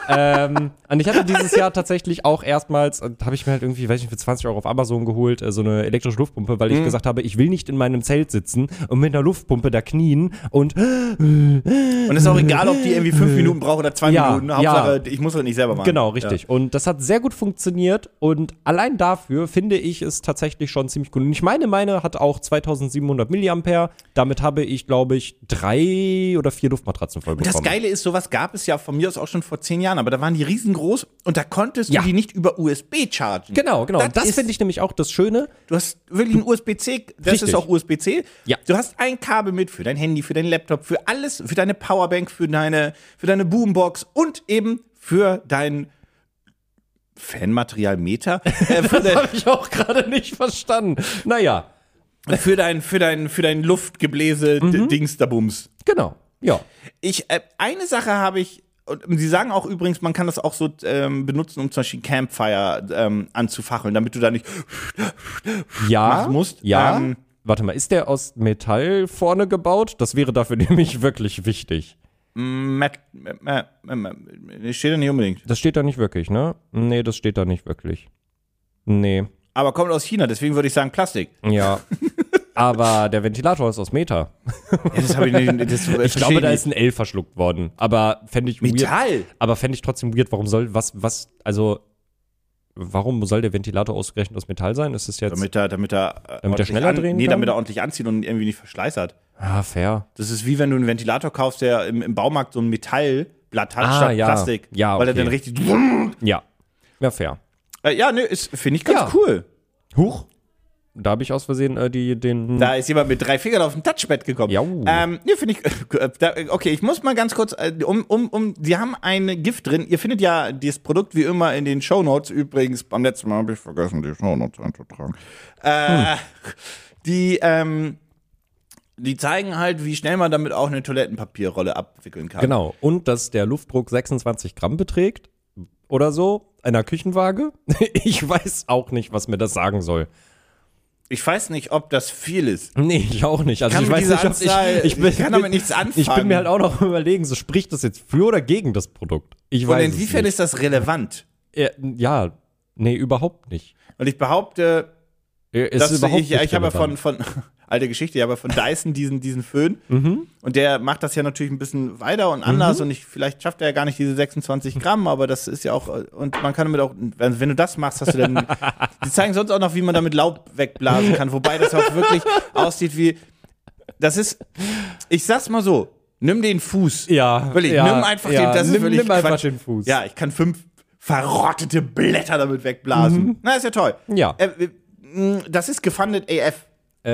Ähm, und ich hatte dieses Jahr tatsächlich auch erstmals, habe ich mir halt irgendwie, weiß ich nicht, für 20 Euro auf Amazon geholt, äh, so eine elektrische Luftpumpe, weil ich gesagt habe, ich will nicht in meinem Zelt sitzen und mit einer Luftpumpe da knien und Und es ist auch egal, ob die irgendwie fünf Minuten braucht oder zwei Ja, Minuten. Hauptsache, ja. ich muss das nicht selber machen. Genau, richtig. Und das hat sehr gut funktioniert und allein dafür finde ich es tatsächlich schon ziemlich gut. Und ich meine, meine hat auch 2700 Milliampere. Damit habe ich, glaube ich, drei oder vier Luftmatratzen voll Und das bekommen. Geile ist, sowas gab es ja von mir aus auch schon vor zehn Jahren, aber da waren die riesengroß und da konntest Ja. du die nicht über USB chargen. Genau, genau. Das, ist- finde ich nämlich auch das Schöne. Du hast wirklich ein USB-C, das Richtig. ist auch USB-C. Ja. Du hast ein Kabel mit für dein Handy, für dein Laptop, für alles, für deine Powerbank, für deine, für deine Boombox und eben für dein Fanmaterialmeter. äh, für dein, Habe ich auch gerade nicht verstanden. Naja. Für dein, für dein, für dein Luftgebläse Mhm. Dings da Bums. Genau. Ja. Ich, äh, eine Sache habe ich, und sie sagen auch übrigens, man kann das auch so ähm, benutzen, um zum Beispiel Campfire ähm, anzufacheln, damit du da nicht Ja. machen musst. Ja. Ähm, Warte mal, ist der aus Metall vorne gebaut? Das wäre dafür nämlich wirklich wichtig. Matt, Matt, steht da nicht unbedingt. Das steht da nicht wirklich, ne? Nee, das steht da nicht wirklich. Nee. Aber kommt aus China, deswegen würde ich sagen Plastik. Ja. Aber der Ventilator ist aus Meta. Das habe ich nicht. Das Ich glaube, da ist ein L verschluckt worden. Aber fände ich weird. Metall. Aber fände ich trotzdem weird, warum soll, was, was, also, warum soll der Ventilator ausgerechnet aus Metall sein? Ist es jetzt. Damit er, damit er, äh, er schneller an, drehen Nee, kann? damit er ordentlich anzieht und irgendwie nicht verschleißert. ah, fair. Das ist wie wenn du einen Ventilator kaufst, der im, im Baumarkt so ein Metallblatt hat Ah, statt ja. Plastik. Ja, Weil er okay. dann richtig. Ja. Ja, fair. Äh, ja, ne, ist finde ich ganz Ja. cool. Huch. Da habe ich aus Versehen äh, die, den. Da ist jemand mit drei Fingern auf ein Touchpad gekommen. Jau. Ähm, finde ich. äh, Da, okay, ich muss mal ganz kurz, äh, um, um, um, die haben ein Gift drin. Ihr findet ja dieses Produkt wie immer in den Shownotes. Übrigens, beim letzten Mal habe ich vergessen, die Shownotes einzutragen. Äh, Die, ähm, die zeigen halt, wie schnell man damit auch eine Toilettenpapierrolle abwickeln kann. Genau. Und dass der Luftdruck 26 Gramm beträgt oder so, einer Küchenwaage. Ich weiß auch nicht, was mir das sagen soll. Ich weiß nicht, ob das viel ist. Nee, ich auch nicht. Also Kann ich weiß nicht, ob Anzahl- ich, ich, bin, ich kann damit nichts Ich bin anfangen. mir halt auch noch überlegen, so spricht das jetzt für oder gegen das Produkt? Ich Und weiß inwiefern es ist das relevant? ja, nee, überhaupt nicht. Und ich behaupte, Dass ist überhaupt ich, ich habe ja von, von alte Geschichte, ich habe ja von Dyson diesen, diesen Föhn Mhm. und der macht das ja natürlich ein bisschen weiter und anders und ich, vielleicht schafft er ja gar nicht diese 26 Gramm, aber das ist ja auch, und man kann damit auch, wenn, du das machst, hast du dann, die zeigen sonst auch noch, wie man damit Laub wegblasen kann, wobei das auch wirklich aussieht wie, das ist, ich sag's mal so, nimm den Fuß. Ja, Wirklich, ja, nimm einfach ja, den, das nimm, ist nimm einfach Quatsch. den Fuß. Ja, ich kann fünf verrottete Blätter damit wegblasen. Na, ist ja toll. Mhm. Ja. Äh, äh, das ist gefundet AF. Äh,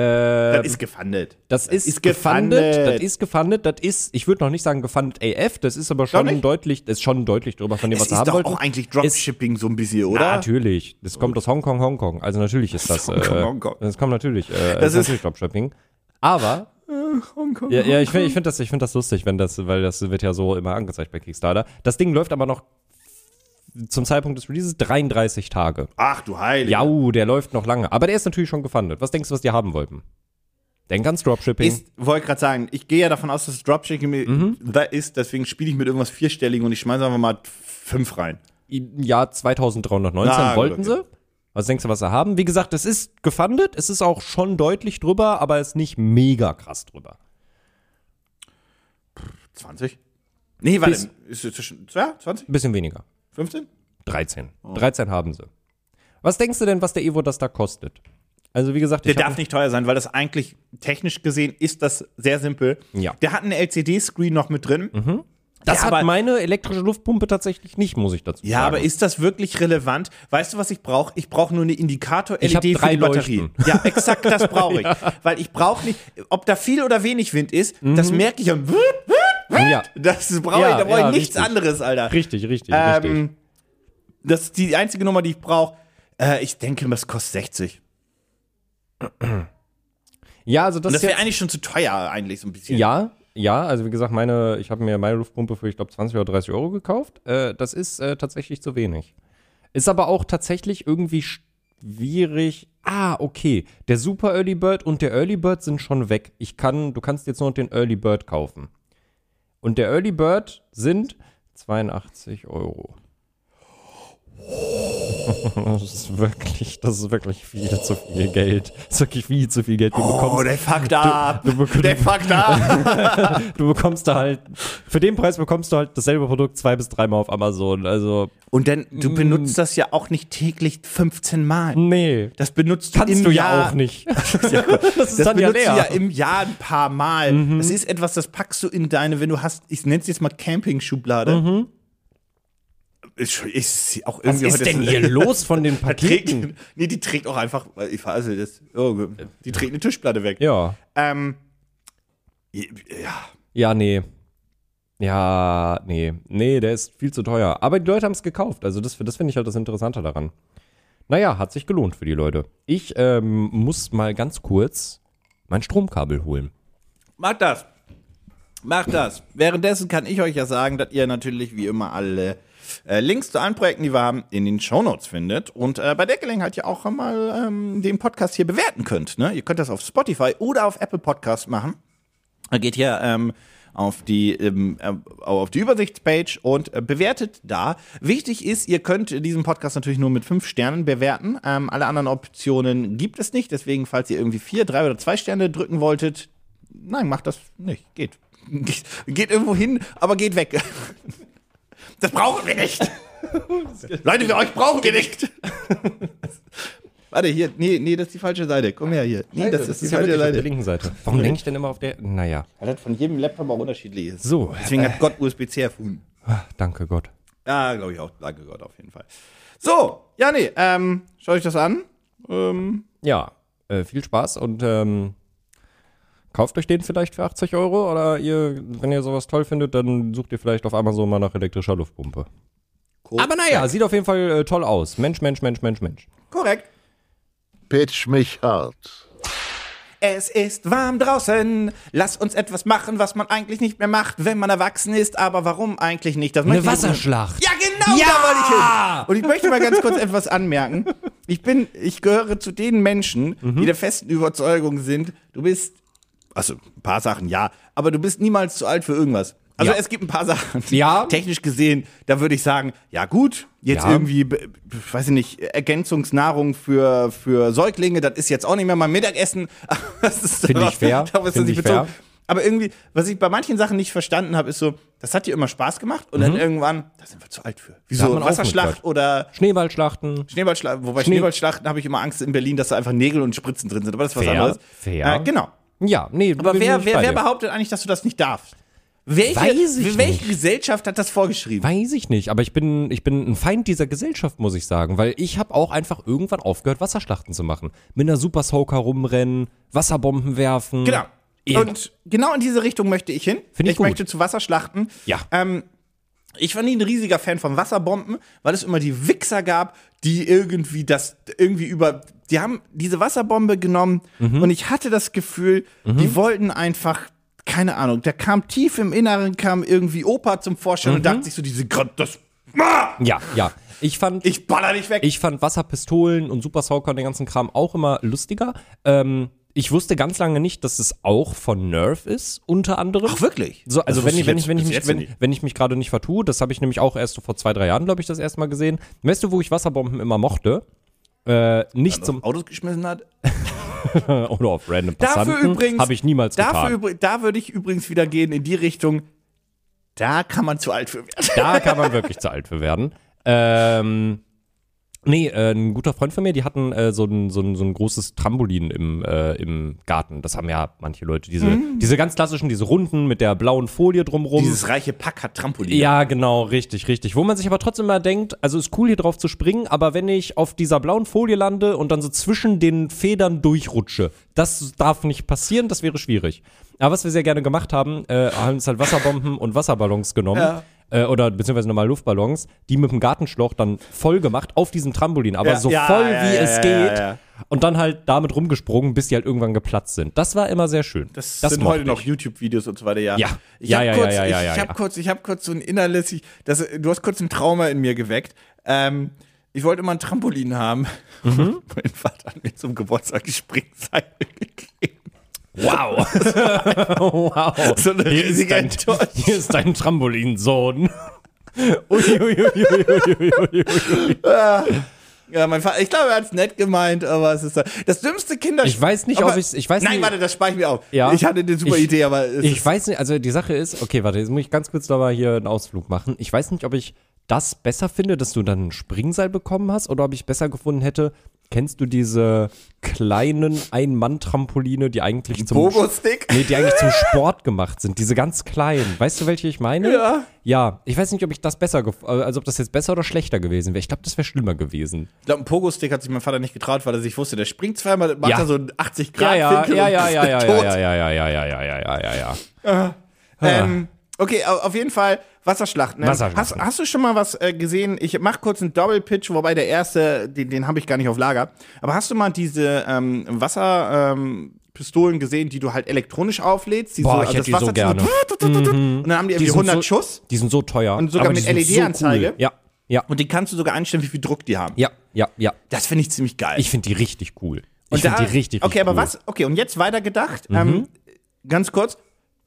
Das ist gefundet. Das ist, ist gefundet. Das ist gefundet. Das ist, ich würde noch nicht sagen gefundet AF. Das ist aber schon deutlich, das ist schon deutlich drüber von dem, was ist wir haben doch wollten. auch eigentlich Dropshipping so ein bisschen, oder? Natürlich. Das kommt aus Hongkong, Hongkong. Also natürlich ist das. Hongkong, äh, Hongkong. Das kommt natürlich. Äh, Das das ist ist- natürlich Dropshipping. Aber Hongkong. ja, ja, ich finde ich find das, ich find das lustig, wenn das, weil das wird ja so immer angezeigt bei Kickstarter. Das Ding läuft aber noch zum Zeitpunkt des Releases 33 Tage. Ach du Heilige. Ja, uh, der läuft noch lange. Aber der ist natürlich schon gefundet. Was denkst du, was die haben wollten? Denk ans Dropshipping. Ist, wollte gerade sagen, ich gehe ja davon aus, dass Dropshipping Mhm. da ist, deswegen spiele ich mit irgendwas Vierstelligen und ich schmeiße einfach mal fünf rein. Im Jahr 2319 Na, gut, wollten okay. sie. Was denkst du, was sie haben? Wie gesagt, es ist gefundet, es ist auch schon deutlich drüber, aber es ist nicht mega krass drüber. 20? Nee, warte. Bis- Ist es zwischen, ja, 20? Ein bisschen weniger. 15? 13. Oh. 13 haben sie. Was denkst du denn, was der Evo das da kostet? Also wie gesagt, Der darf nicht teuer sein, weil das eigentlich technisch gesehen ist das sehr simpel. Ja. Der hat einen LCD-Screen noch mit drin. Das Ja, hat meine elektrische Luftpumpe tatsächlich nicht, muss ich dazu Ja, sagen. aber ist das wirklich relevant? Weißt du, was ich brauche? Ich brauche nur eine Indikator-LED für die Batterie. Leuchten. Ja, exakt das brauche ich. Weil ich brauche nicht, ob da viel oder wenig Wind ist, das merke ich und ja, das brauche Ja, ich, da brauche ja, ich nichts richtig. anderes, Alter. richtig, richtig, richtig. Ähm, das ist die einzige Nummer, die ich brauche. Äh, ich denke, das kostet 60. Ja, also das, Und das wäre eigentlich schon zu teuer, eigentlich so ein bisschen. Ja, ja, also wie gesagt, meine, ich habe mir meine Luftpumpe für, ich glaube, 20 oder 30 Euro gekauft. Äh, das ist äh, tatsächlich zu wenig. Ist aber auch tatsächlich irgendwie schwierig. Ah, okay. Der Super Early Bird und der Early Bird sind schon weg. Ich kann, du kannst jetzt nur den Early Bird kaufen. Und der Early Bird sind 82 Euro. Das ist wirklich, das ist wirklich viel zu viel Geld. Das ist wirklich viel zu viel Geld. Du Oh, bekommst, der fuckt ab. du bekommst- der fuckt ab. du bekommst da halt, für den Preis bekommst du halt dasselbe Produkt zwei bis dreimal auf Amazon. Also, Und dann, du benutzt das ja auch nicht täglich 15 Mal. nee. Das benutzt du Kannst im du Jahr ja auch nicht. das das ist Das dann ja benutzt du ja leer. im Jahr ein paar Mal. Das ist etwas, das packst du in deine, wenn du hast, ich nenne es jetzt mal Camping-Schublade. Ist, schon- ist auch Was irgendwie ist heute- denn hier los von den Da trägt, Paketen? nee, die trägt auch einfach, ich also das, oh, die trägt eine Tischplatte weg. Ja. Ähm, ja, Ja, nee. Ja, nee. Nee, der ist viel zu teuer. Aber die Leute haben es gekauft. Also, das, das finde ich halt das Interessante daran. Naja, hat sich gelohnt für die Leute. Ich ähm, muss mal ganz kurz mein Stromkabel holen. Macht das. Macht das. Währenddessen kann ich euch ja sagen, dass ihr natürlich wie immer alle äh, Links zu allen Projekten, die wir haben, in den Shownotes findet und äh, bei der Gelegenheit ja auch mal ähm, den Podcast hier bewerten könnt. Ne? Ihr könnt das auf Spotify oder auf Apple Podcast machen. Geht hier ähm, auf die ähm, äh, auf die Übersichtspage und äh, bewertet da. Wichtig ist, ihr könnt diesen Podcast natürlich nur mit fünf Sternen bewerten. Ähm, alle anderen Optionen gibt es nicht. Deswegen, falls ihr irgendwie vier, drei oder zwei Sterne drücken wolltet, nein, macht das nicht. Geht, geht irgendwo hin, aber geht weg. Das brauchen wir nicht. Leute, für euch brauchen wir nicht. Warte, hier, nee, nee, das ist die falsche Seite. Komm her hier. Nee, das, ist die falsche wirklich auf der Seite. linken Seite. Warum denke ich denn immer auf der? Naja. Weil das von jedem Laptop auch unterschiedlich ist. So, Deswegen hat Gott USB-C erfunden. ah, danke Gott. Ja, glaube ich auch. Danke Gott, auf jeden Fall. So, ja, nee, ähm, schaut euch das an. Ähm, Ja, äh, viel Spaß und ähm, kauft euch den vielleicht für 80 Euro oder ihr, wenn ihr sowas toll findet, dann sucht ihr vielleicht auf Amazon mal nach elektrischer Luftpumpe. Aber naja, sieht auf jeden Fall äh, toll aus. Mensch, Mensch, Mensch, Mensch, Mensch. korrekt. Pitch mich hart. Es ist warm draußen. Lass uns etwas machen, was man eigentlich nicht mehr macht, wenn man erwachsen ist. Aber warum eigentlich nicht? Das Eine Wasserschlacht. Ja, genau, Ja! da wollte ich hin. Und ich möchte mal ganz kurz etwas anmerken. Ich bin, ich gehöre zu den Menschen, Mhm. die der festen Überzeugung sind, du bist, also ein paar Sachen ja, aber du bist niemals zu alt für irgendwas. Also Ja. es gibt ein paar Sachen, Ja. technisch gesehen, da würde ich sagen, ja gut, jetzt Ja. irgendwie, weiß ich nicht, Ergänzungsnahrung für, für Säuglinge, das ist jetzt auch nicht mehr mein Mittagessen. Das ist Finde ich fair. darauf ist das nicht bezogen. fair. Aber irgendwie, was ich bei manchen Sachen nicht verstanden habe, ist so, das hat dir immer Spaß gemacht und dann irgendwann, da sind wir zu alt für. Mhm. Wieso Wasserschlacht oder Schneeballschlachten. Schneeballschlachten, wobei Schnee- Schneeballschlachten habe ich immer Angst in Berlin, dass da einfach Nägel und Spritzen drin sind, aber das ist was Fair, anderes. fair. Äh, genau. Ja, nee. Aber wer, ich wer, wer behauptet eigentlich, dass du das nicht darfst? Welche, Weiß ich welche nicht. Gesellschaft hat das vorgeschrieben? Weiß ich nicht, aber ich bin, ich bin ein Feind dieser Gesellschaft, muss ich sagen, weil ich habe auch einfach irgendwann aufgehört, Wasserschlachten zu machen. Mit einer Super Soaker rumrennen, Wasserbomben werfen. Genau. Ja. Und genau in diese Richtung möchte ich hin. Finde ich gut. möchte zu Wasserschlachten. Ja. Ähm, ich war nie ein riesiger Fan von Wasserbomben, weil es immer die Wichser gab, die irgendwie das irgendwie über. Die haben diese Wasserbombe genommen Mhm. und ich hatte das Gefühl, die wollten einfach. Keine Ahnung, da kam tief im Inneren, kam irgendwie Opa zum Vorschein Mhm. und dachte sich so, diese Gott, das. Ah! Ja, ja. Ich fand, Ich baller dich weg. Ich fand Wasserpistolen und Super Soaker und den ganzen Kram auch immer lustiger. Ähm, ich wusste ganz lange nicht, dass es auch von Nerf ist, unter anderem. Ach, wirklich? So, also wenn ich, wenn ich, wenn ich mich, wenn, wenn ich mich gerade nicht vertue, das habe ich nämlich auch erst so vor zwei, drei Jahren, glaube ich, das erste Mal gesehen. Weißt du, wo ich Wasserbomben immer mochte? Äh, nicht zum Autos geschmissen hat. oder auf random Dafür Passanten übrigens. habe ich niemals dafür getan. Da würde ich übrigens wieder gehen in die Richtung. Da kann man zu alt für werden. Da kann man wirklich zu alt für werden. Ähm, nee, äh, ein guter Freund von mir, die hatten äh, so, ein, so, ein, so ein großes Trampolin im, äh, im Garten. Das haben ja manche Leute, diese, diese ganz klassischen, diese runden mit der blauen Folie drumrum. Dieses reiche Pack hat Trampolin. Ja, genau, richtig, richtig. Wo man sich aber trotzdem mal denkt, also ist cool hier drauf zu springen, aber wenn ich auf dieser blauen Folie lande und dann so zwischen den Federn durchrutsche, das darf nicht passieren, das wäre schwierig. Aber was wir sehr gerne gemacht haben, äh, haben uns halt Wasserbomben und Wasserballons genommen. Ja. Äh, oder beziehungsweise normal Luftballons, die mit dem Gartenschlauch dann voll gemacht auf diesem Trampolin, aber Ja, so ja, voll ja, wie es geht. Und dann halt damit rumgesprungen, bis die halt irgendwann geplatzt sind. Das war immer sehr schön. Das, das sind heute noch ich. YouTube-Videos und so weiter, ja. Ja. Ich Ja, hab ja, kurz, ja, ja, ich, ich habe kurz, ich habe kurz so ein innerliches, ich- das, du hast kurz ein Trauma in mir geweckt. Ähm, ich wollte immer ein Trampolin haben. Mhm. mein Vater hat mir zum Geburtstag die Springseile gegeben. Wow. wow. So eine hier, ist riesige dein, Enttäuschung. hier ist dein Trampolinsohn. Ja, mein Vater, ich glaube, er hat es nett gemeint, aber es ist das dümmste Kinder. Ich weiß nicht, aber, ob ich's- ich weiß Nein, nicht- warte, das spare ich mir auf. Ja. Ich hatte eine super Ich- Idee, aber Ich ist, weiß nicht, also die Sache ist, okay, warte, jetzt muss ich ganz kurz da mal hier einen Ausflug machen. Ich weiß nicht, ob ich das besser finde, dass du dann ein Springseil bekommen hast oder ob ich besser gefunden hätte, kennst du diese kleinen Ein-Mann-Trampoline, die eigentlich zum Bogo-Stick. Nee, die eigentlich zum Sport gemacht sind. Diese ganz kleinen. Weißt du, welche ich meine? Ja. Ja, ich weiß nicht, ob ich das besser, äh, also ob das jetzt besser oder schlechter gewesen wäre. Ich glaube, das wäre schlimmer gewesen. Ich glaube, ein Pogo-Stick hat sich mein Vater nicht getraut, weil er sich wusste, der springt zweimal, macht Ja. er so einen 80 Grad ja, ja, ja, ja, ja, ja, ja, ja, ja, ja, ja, ja, ja, ja, ja. Ähm, okay, au- auf jeden Fall Wasserschlachten. Ähm, Wasserschlachten. Hast, hast du schon mal was äh, gesehen? Ich mach kurz einen Double-Pitch, wobei der erste, den, den habe ich gar nicht auf Lager. Aber hast du mal diese ähm, Wasser... Ähm, Pistolen gesehen, die du halt elektronisch auflädst. Die Boah, so, ich also hätte die so gerne. Mhm. Und dann haben die irgendwie sind 100 so, Schuss. Die sind so teuer. Und sogar aber mit die LED-Anzeige. So cool. Ja, ja, Und die kannst du sogar einstellen, wie viel Druck die haben. ja, ja, ja. Das finde ich ziemlich geil. Ich finde die richtig cool. Und Ich finde die richtig, Okay, richtig aber cool. was? Okay, und jetzt weitergedacht. Mhm. Ähm, ganz kurz.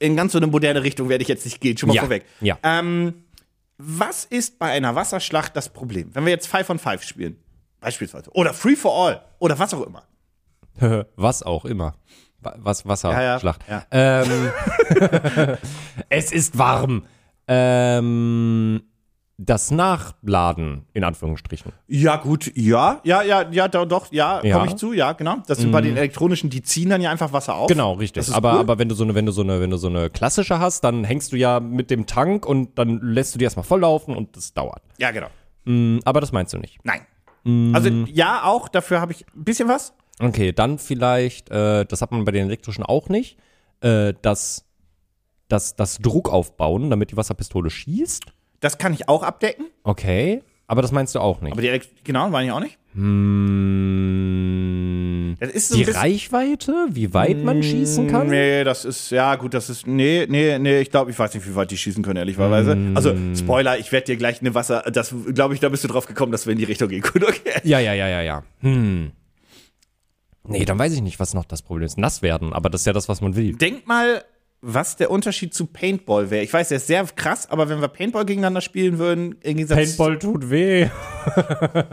In ganz so eine moderne Richtung werde ich jetzt nicht gehen, schon mal Ja, vorweg. ja. Ähm, was ist bei einer Wasserschlacht das Problem? Wenn wir jetzt Five on Five spielen, beispielsweise, oder Free for All, oder was auch immer. was auch immer. Wa- Was, Ja, Wasserschlacht. ja, Ähm, es ist warm. Ähm, das Nachladen, in Anführungsstrichen. Ja, gut, ja, ja, ja, ja, doch, ja, Ja. Mhm. komme ich zu, ja, genau. Das sind bei den elektronischen, die ziehen dann ja einfach Wasser auf. Genau, richtig. Aber, cool. aber wenn du so eine, wenn du so eine, wenn du so eine klassische hast, dann hängst du ja mit dem Tank und dann lässt du die erstmal volllaufen und das dauert. Ja, genau. Mm, Aber das meinst du nicht. Nein. Mhm. Also, ja, auch, dafür habe ich ein bisschen was. Okay, dann vielleicht, äh, das hat man bei den elektrischen auch nicht, äh, das, das, das Druck aufbauen, damit die Wasserpistole schießt. Das kann ich auch abdecken. Okay, aber das meinst du auch nicht. Aber die Elekt genau, meine ich auch nicht. Mm, Das ist so die ein bisschen- Reichweite, wie weit man schießen kann? Nee, das ist, ja gut, das ist, nee, nee, nee, ich glaube, ich weiß nicht, wie weit die schießen können, ehrlicherweise. Also, Spoiler, ich werde dir gleich eine Wasser, das, glaube ich, da bist du drauf gekommen, dass wir in die Richtung gehen. Gut, okay. Ja, ja, ja, ja, ja. Hm. Nee, dann weiß ich nicht, was noch das Problem ist. Nass werden, aber das ist ja das, was man will. Denk mal, was der Unterschied zu Paintball wäre. Ich weiß, der ist sehr krass, aber wenn wir Paintball gegeneinander spielen würden, im Gegensatz tut weh.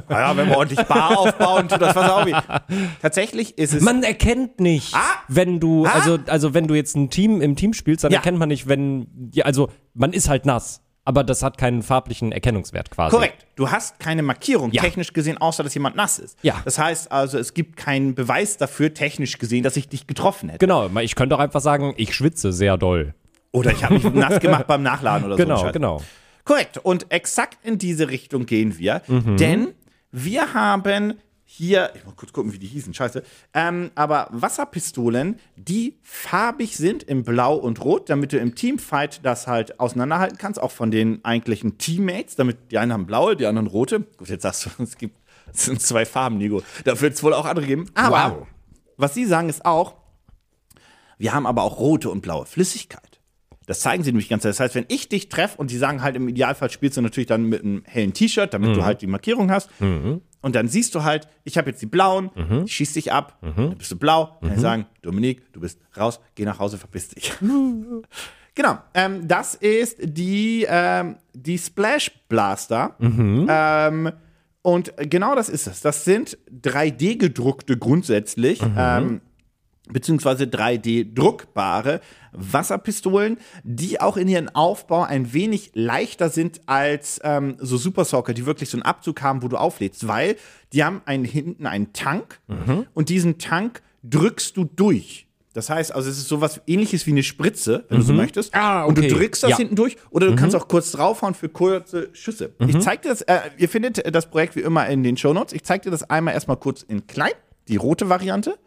Ja, wenn wir ordentlich Bar aufbauen, tut das Wasser auch weh. Tatsächlich ist es. Man erkennt nicht, Ah. wenn du, Ah. also, also wenn du jetzt ein Team im Team spielst, dann Ja. erkennt man nicht, wenn, ja, also man ist halt nass, aber das hat keinen farblichen Erkennungswert quasi. Korrekt. Du hast keine Markierung, Ja. technisch gesehen, außer dass jemand nass ist. Ja. Das heißt also, es gibt keinen Beweis dafür, technisch gesehen, dass ich dich getroffen hätte. Genau, ich könnte auch einfach sagen, ich schwitze sehr doll. Oder ich habe mich nass gemacht beim Nachladen oder so. Genau, ein Scheiß. genau. Korrekt. Und exakt in diese Richtung gehen wir. Mhm. Denn wir haben hier, ich muss kurz gucken, wie die hießen, scheiße. Ähm, aber Wasserpistolen, die farbig sind in Blau und Rot, damit du im Teamfight das halt auseinanderhalten kannst, auch von den eigentlichen Teammates, damit die einen haben blaue, die anderen rote. Gut, jetzt sagst du, es gibt es sind zwei Farben, Nico. Da wird es wohl auch andere geben. Aber Wow. was sie sagen ist auch, wir haben aber auch rote und blaue Flüssigkeit. Das zeigen sie nämlich ganz. Das heißt, wenn ich dich treffe und die sagen halt im Idealfall spielst du natürlich dann mit einem hellen T-Shirt, damit du halt die Markierung hast. Und dann siehst du halt, ich habe jetzt die blauen, ich schieß dich ab, dann bist du blau. Dann sagen, Dominik, du bist raus, geh nach Hause, verpiss dich. genau, ähm, das ist die, ähm, die Splash Blaster. Ähm, und genau das ist es. Das sind 3D-gedruckte grundsätzlich. Ähm, beziehungsweise 3D-druckbare Wasserpistolen, die auch in ihren Aufbau ein wenig leichter sind als ähm, so Super Soaker, die wirklich so einen Abzug haben, wo du auflädst, weil die haben einen, hinten einen Tank und diesen Tank drückst du durch. Das heißt, also es ist sowas ähnliches wie eine Spritze, wenn du so möchtest. Ah, Und okay. du drückst das Ja. hinten durch oder du kannst auch kurz draufhauen für kurze Schüsse. Ich zeig dir das, äh, ihr findet das Projekt wie immer in den Shownotes. Ich zeig dir das einmal erstmal kurz in klein, die rote Variante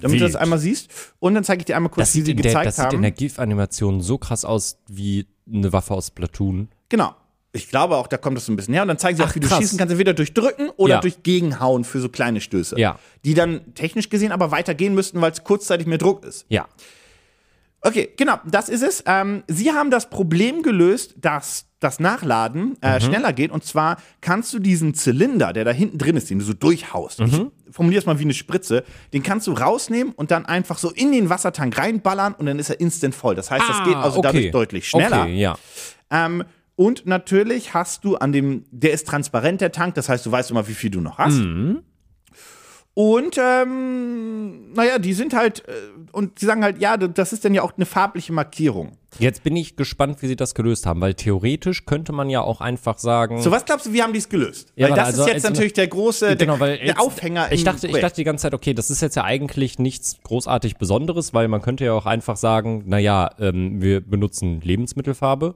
damit du Wild. das einmal siehst. Und dann zeige ich dir einmal kurz, Das wie sie der, gezeigt das sieht in haben. der GIF-Animation so krass aus wie eine Waffe aus Platoon. genau. Ich glaube auch, da kommt das so ein bisschen her. Und dann zeigen sie Ach, auch, wie du krass. schießen kannst, entweder durch Drücken oder Ja. durch Gegenhauen für so kleine Stöße. Ja. Die dann technisch gesehen aber weitergehen müssten, weil es kurzzeitig mehr Druck ist. Ja. Okay, genau, das ist es. Ähm, sie haben das Problem gelöst, dass das Nachladen äh, Mhm. schneller geht. Und zwar kannst du diesen Zylinder, der da hinten drin ist, den du so durchhaust, Mhm. ich formuliere es mal wie eine Spritze, den kannst du rausnehmen und dann einfach so in den Wassertank reinballern und dann ist er instant voll. Das heißt, das geht also dadurch deutlich schneller. Ah, Okay, ja. Ähm, und natürlich hast du an dem, der ist transparent, der Tank, das heißt, du weißt immer, wie viel du noch hast. Mhm. Und ähm, naja, die sind halt, äh, und sie sagen halt, ja, das ist dann ja auch eine farbliche Markierung. Jetzt bin ich gespannt, wie sie das gelöst haben, weil theoretisch könnte man ja auch einfach sagen. So, was glaubst du, wie haben die es gelöst? Ja, weil das also ist jetzt natürlich der große, Genau, der, der jetzt- Aufhänger Ich dachte, ich dachte die ganze Zeit, okay, das ist jetzt ja eigentlich nichts großartig Besonderes, weil man könnte ja auch einfach sagen, naja, ähm, wir benutzen Lebensmittelfarbe.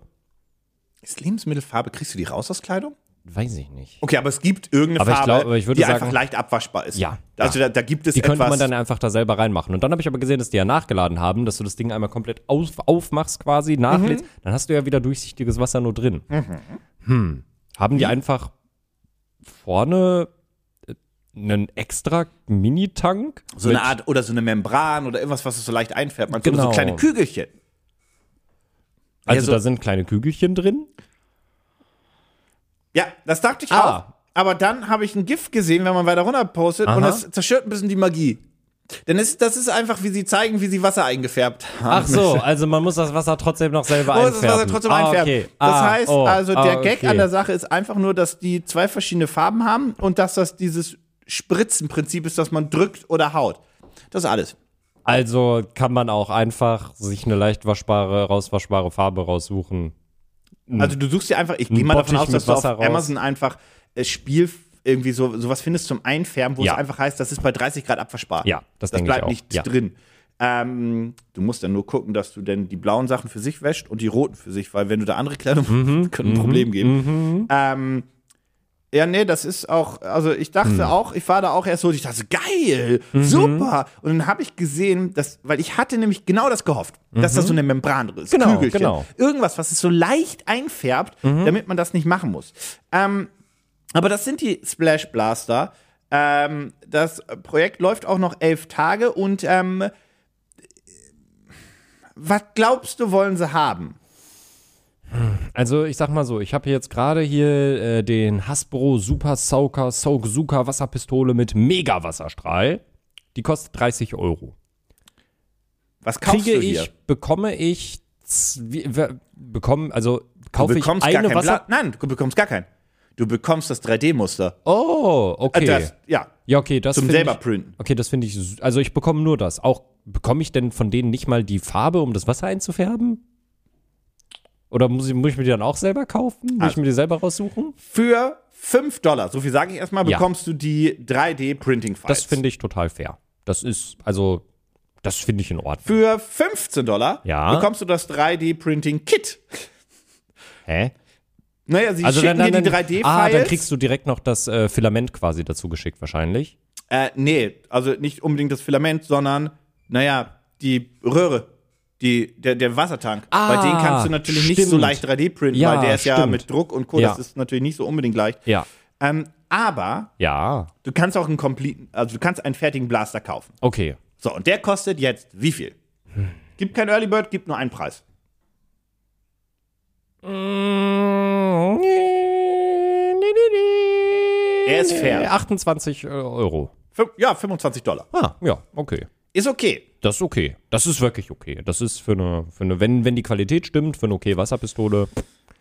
Ist Lebensmittelfarbe, kriegst du die raus aus Kleidung? Weiß ich nicht. Okay, aber es gibt irgendeine Aber Farbe, glaub- die sagen- einfach leicht abwaschbar ist. Ja, Also da, da gibt es Die könnte man dann einfach da selber reinmachen. Und dann habe ich aber gesehen, dass die ja nachgeladen haben, dass du das Ding einmal komplett auf, aufmachst quasi, nachlädst. Dann hast du ja wieder durchsichtiges Wasser nur drin. Hm. Haben die einfach vorne, äh, einen extra Mini-Tank. So eine Art, oder so eine Membran oder irgendwas, was es so leicht einfärbt. Man genau. so kleine Kügelchen. Also so- da sind kleine Kügelchen drin. Ja, das dachte ich Ah. auch. Aber dann habe ich ein GIF gesehen, wenn man weiter runter postet und Aha. das zerstört ein bisschen die Magie. Denn es, das ist einfach, wie sie zeigen, wie sie Wasser eingefärbt haben. Ach so, also man muss das Wasser trotzdem noch selber Man muss das einfärben. Wasser trotzdem ah, einfärben. Okay. Das ah, heißt oh, also, der ah, Gag okay. an der Sache ist einfach nur, dass die zwei verschiedene Farben haben und dass das dieses Spritzenprinzip ist, dass man drückt oder haut. Das ist alles. Also kann man auch einfach sich eine leicht waschbare, rauswaschbare Farbe raussuchen. Also du suchst dir einfach, ich gehe mal davon aus, dass du auf raus. Amazon einfach äh, Spiel irgendwie so sowas findest zum Einfärben, wo Ja. es einfach heißt, das ist bei 30 Grad abwaschbar. Ja, das das bleibt auch. nicht Ja. drin. Ähm, du musst dann nur gucken, dass du denn die blauen Sachen für sich wäscht und die roten für sich, weil wenn du da andere Kleidung, Mhm, könnte ein Problem geben. Ähm, ja, nee, das ist auch, also ich dachte Mhm. auch, ich war da auch erst so, ich dachte, geil, super. Und dann habe ich gesehen, dass, weil ich hatte nämlich genau das gehofft, dass da so eine Membran drin ist. Genau, Kügelchen. genau. Irgendwas, was es so leicht einfärbt, damit man das nicht machen muss. Ähm, aber das sind die Splash Blaster. Ähm, das Projekt läuft auch noch elf Tage und ähm, was glaubst du, wollen sie haben? Also ich sag mal so, ich habe jetzt gerade hier äh, den Hasbro Super Soaker Soakzuka Wasserpistole mit Mega-Wasserstrahl. Die kostet 30 Euro. Was kaufst Kriege du hier? ich, bekomme ich, z- wie- wer- bekomme, also du kaufe ich eine Wasser... Blatt. Nein, du bekommst gar keinen. Du bekommst das 3D-Muster. Oh, okay. Das, ja, ja, okay, das zum selber ich, printen. Okay, das finde ich, also ich bekomme nur das. Auch, bekomme ich denn von denen nicht mal die Farbe, um das Wasser einzufärben? Oder muss ich, muss ich mir die dann auch selber kaufen? Muss ich Also- mir die selber raussuchen? Für 5 Dollar, so viel sage ich erstmal, Ja. bekommst du die 3D-Printing-Files. Das finde ich total fair. Das ist, also, das finde ich in Ordnung. Für 15 Dollar Ja. bekommst du das 3D-Printing-Kit. Hä? Naja, sie Also schicken dann, dann, dir die 3D-Files. ah, dann kriegst du direkt noch das äh, Filament quasi dazu geschickt wahrscheinlich. Äh, nee, also nicht unbedingt das Filament, sondern, naja, die Röhre. Die, der, der Wassertank. Ah, Bei denen kannst du natürlich nicht so stimmt. leicht 3D-printen, Ja, weil der ist ja stimmt. mit Druck und Co. Ja. Das ist natürlich nicht so unbedingt leicht. Ja. Ähm, aber Ja. du kannst auch einen complete, also du kannst einen fertigen Blaster kaufen. Okay. So, und der kostet jetzt wie viel? Gibt kein Early Bird, gibt nur einen Preis. Er ist fair. 28 äh, Euro. Ja, 25 Dollar. Ah, ja, okay. Ist okay. Das ist okay. Das ist wirklich okay. Das ist für eine, für eine wenn, wenn die Qualität stimmt, für eine okay Wasserpistole.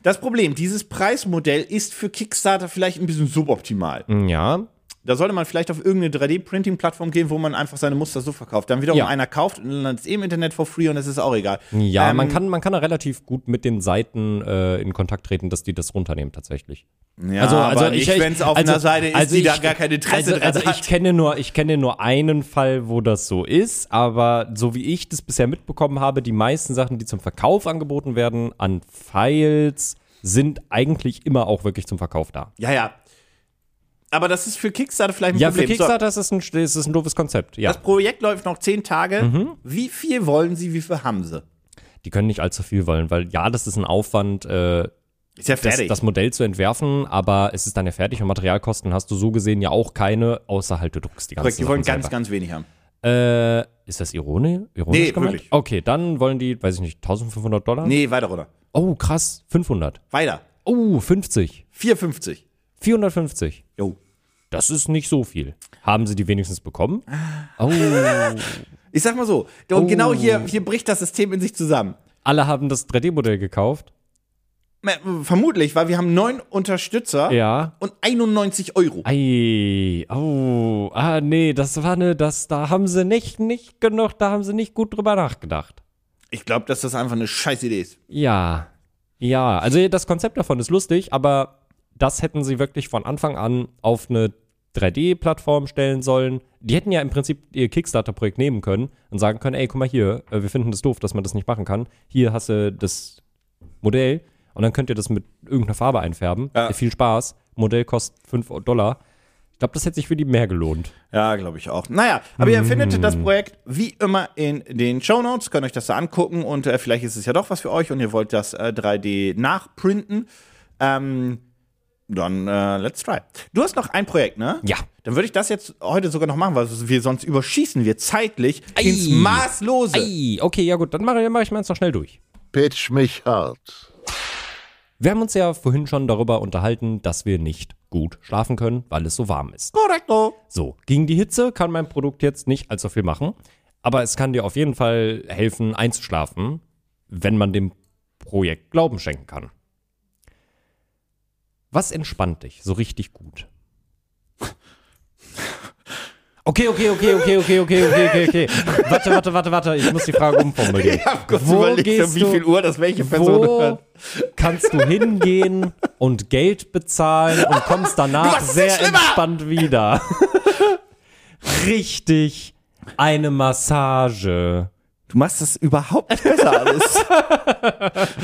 Das Problem, dieses Preismodell ist für Kickstarter vielleicht ein bisschen suboptimal. Ja. Da sollte man vielleicht auf irgendeine 3D-Printing-Plattform gehen, wo man einfach seine Muster so verkauft. Dann wiederum Ja. einer kauft und dann ist eh im Internet for free und es ist auch egal. Ja, Ähm, man, kann, man kann da relativ gut mit den Seiten äh, in Kontakt treten, dass die das runternehmen tatsächlich. Ja, also, also nicht, ich, wenn es auf also- einer Seite ist, also die da ich- gar kein Interesse also, dran also hat. ich kenne nur, ich kenne nur einen Fall, wo das so ist, aber so wie ich das bisher mitbekommen habe, die meisten Sachen, die zum Verkauf angeboten werden, an Files, sind eigentlich immer auch wirklich zum Verkauf da. ja, ja. Aber das ist für Kickstarter vielleicht ein Ja, Problem. für Kickstarter ist es ein, ist es ein doofes Konzept. So, Ja, das Projekt läuft noch zehn Tage. Mhm. Wie viel wollen sie, wie viel haben sie? die können nicht allzu viel wollen, weil ja, das ist ein Aufwand, äh, Ist ja das, fertig. das Modell zu entwerfen, aber es ist dann ja fertig und Materialkosten hast du so gesehen ja auch keine, außer halt du druckst die ganzen Korrekt, die wollen ganz, selber. ganz wenig haben. Äh, ist das Ironi ironisch Nee, gemeint? wirklich. Okay, dann wollen die, weiß ich nicht, 1500 Dollar? Nee, weiter runter. Oh, krass, 500. Weiter. Oh, 50. 4,50. 450. Jo. Das ist nicht so viel. Haben sie die wenigstens bekommen? Oh, Ich sag mal so, und Oh. genau hier, hier bricht das System in sich zusammen. alle haben das 3D-Modell gekauft. Vermutlich, weil wir haben neun Unterstützer Ja. und 91 Euro. Ei, oh, ah, nee, das war ne, das, da haben sie nicht, nicht genug, da haben sie nicht gut drüber nachgedacht. Ich glaube, dass das einfach eine scheiß Idee ist. Ja, ja, also das Konzept davon ist lustig, aber das hätten sie wirklich von Anfang an auf eine 3D-Plattform stellen sollen. Die hätten ja im Prinzip ihr Kickstarter-Projekt nehmen können und sagen können, ey, guck mal hier, äh, wir finden das doof, dass man das nicht machen kann. Hier hast du das Modell und dann könnt ihr das mit irgendeiner Farbe einfärben. Ja. Viel Spaß. Modell kostet 5 Dollar. Ich glaube, das hätte sich für die mehr gelohnt. Ja, glaube ich auch. Naja, aber ihr findet das Projekt wie immer in den Show Notes, könnt euch das da angucken und äh, vielleicht ist es ja doch was für euch und ihr wollt das äh, 3D nachprinten. Ähm, Dann äh, let's try. Du hast noch ein Projekt, ne? Ja. Dann würde ich das jetzt heute sogar noch machen, weil wir sonst überschießen wir zeitlich Ei. ins Maßlose. Ei, okay, ja gut, dann mache mach ich meins noch schnell durch. Pitch mich hart. Wir haben uns ja vorhin schon darüber unterhalten, dass wir nicht gut schlafen können, weil es so warm ist. Korrekto. So, gegen die Hitze kann mein Produkt jetzt nicht allzu viel machen, aber es kann dir auf jeden Fall helfen, einzuschlafen, wenn man dem Projekt Glauben schenken kann. Was entspannt dich so richtig gut? Okay, okay, okay, okay, okay, okay, okay, okay, okay. Warte, warte, warte, warte. Ich muss die Frage umformulieren. Ich hab kurz Wo überlegt, gehst um wie du- viel Uhr das welche Person Wo hört. kannst du hingehen und Geld bezahlen und kommst danach Du sehr entspannt wieder? Richtig. Eine Massage. Du machst das überhaupt nicht besser alles.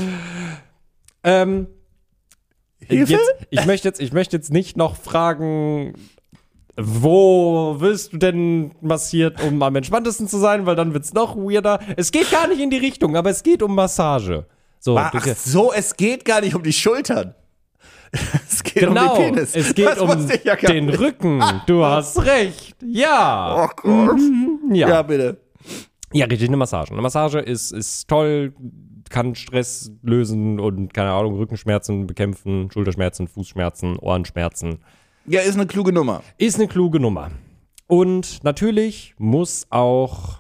Ähm, Hilfe? Jetzt, ich, möchte jetzt, ich möchte jetzt nicht noch fragen, wo wirst du denn massiert, um am entspanntesten zu sein, weil dann wird's noch weirder. Es geht gar nicht in die Richtung, aber es geht um Massage. So, Ach so, es geht gar nicht um die Schultern. Es geht genau, um den Penis. es geht Das um ja den nicht. Rücken. Du hast recht. Ja. Oh Gott. Ja. Ja, ja. bitte. richtig, eine Massage. Eine Massage ist, ist toll, kann Stress lösen und, keine Ahnung, Rückenschmerzen bekämpfen, Schulterschmerzen, Fußschmerzen, Ohrenschmerzen. Ja, ist eine kluge Nummer. Ist eine kluge Nummer. Und natürlich muss auch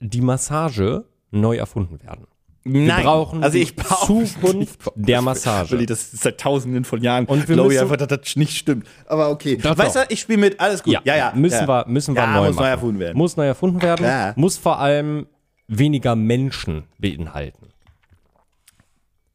die Massage neu erfunden werden. Wir brauchen also die ich brauche Zukunft der Massage. Willi, das ist seit tausenden von Jahren. Und wir glaube einfach, dass das nicht stimmt. Aber okay. Doch, weißt du, ich spiele mit, alles gut. Ja, Ja, ja. Müssen ja. wir, müssen wir Ja, neu muss neu machen. erfunden werden. Muss neu erfunden werden. Muss vor allem weniger Menschen beinhalten.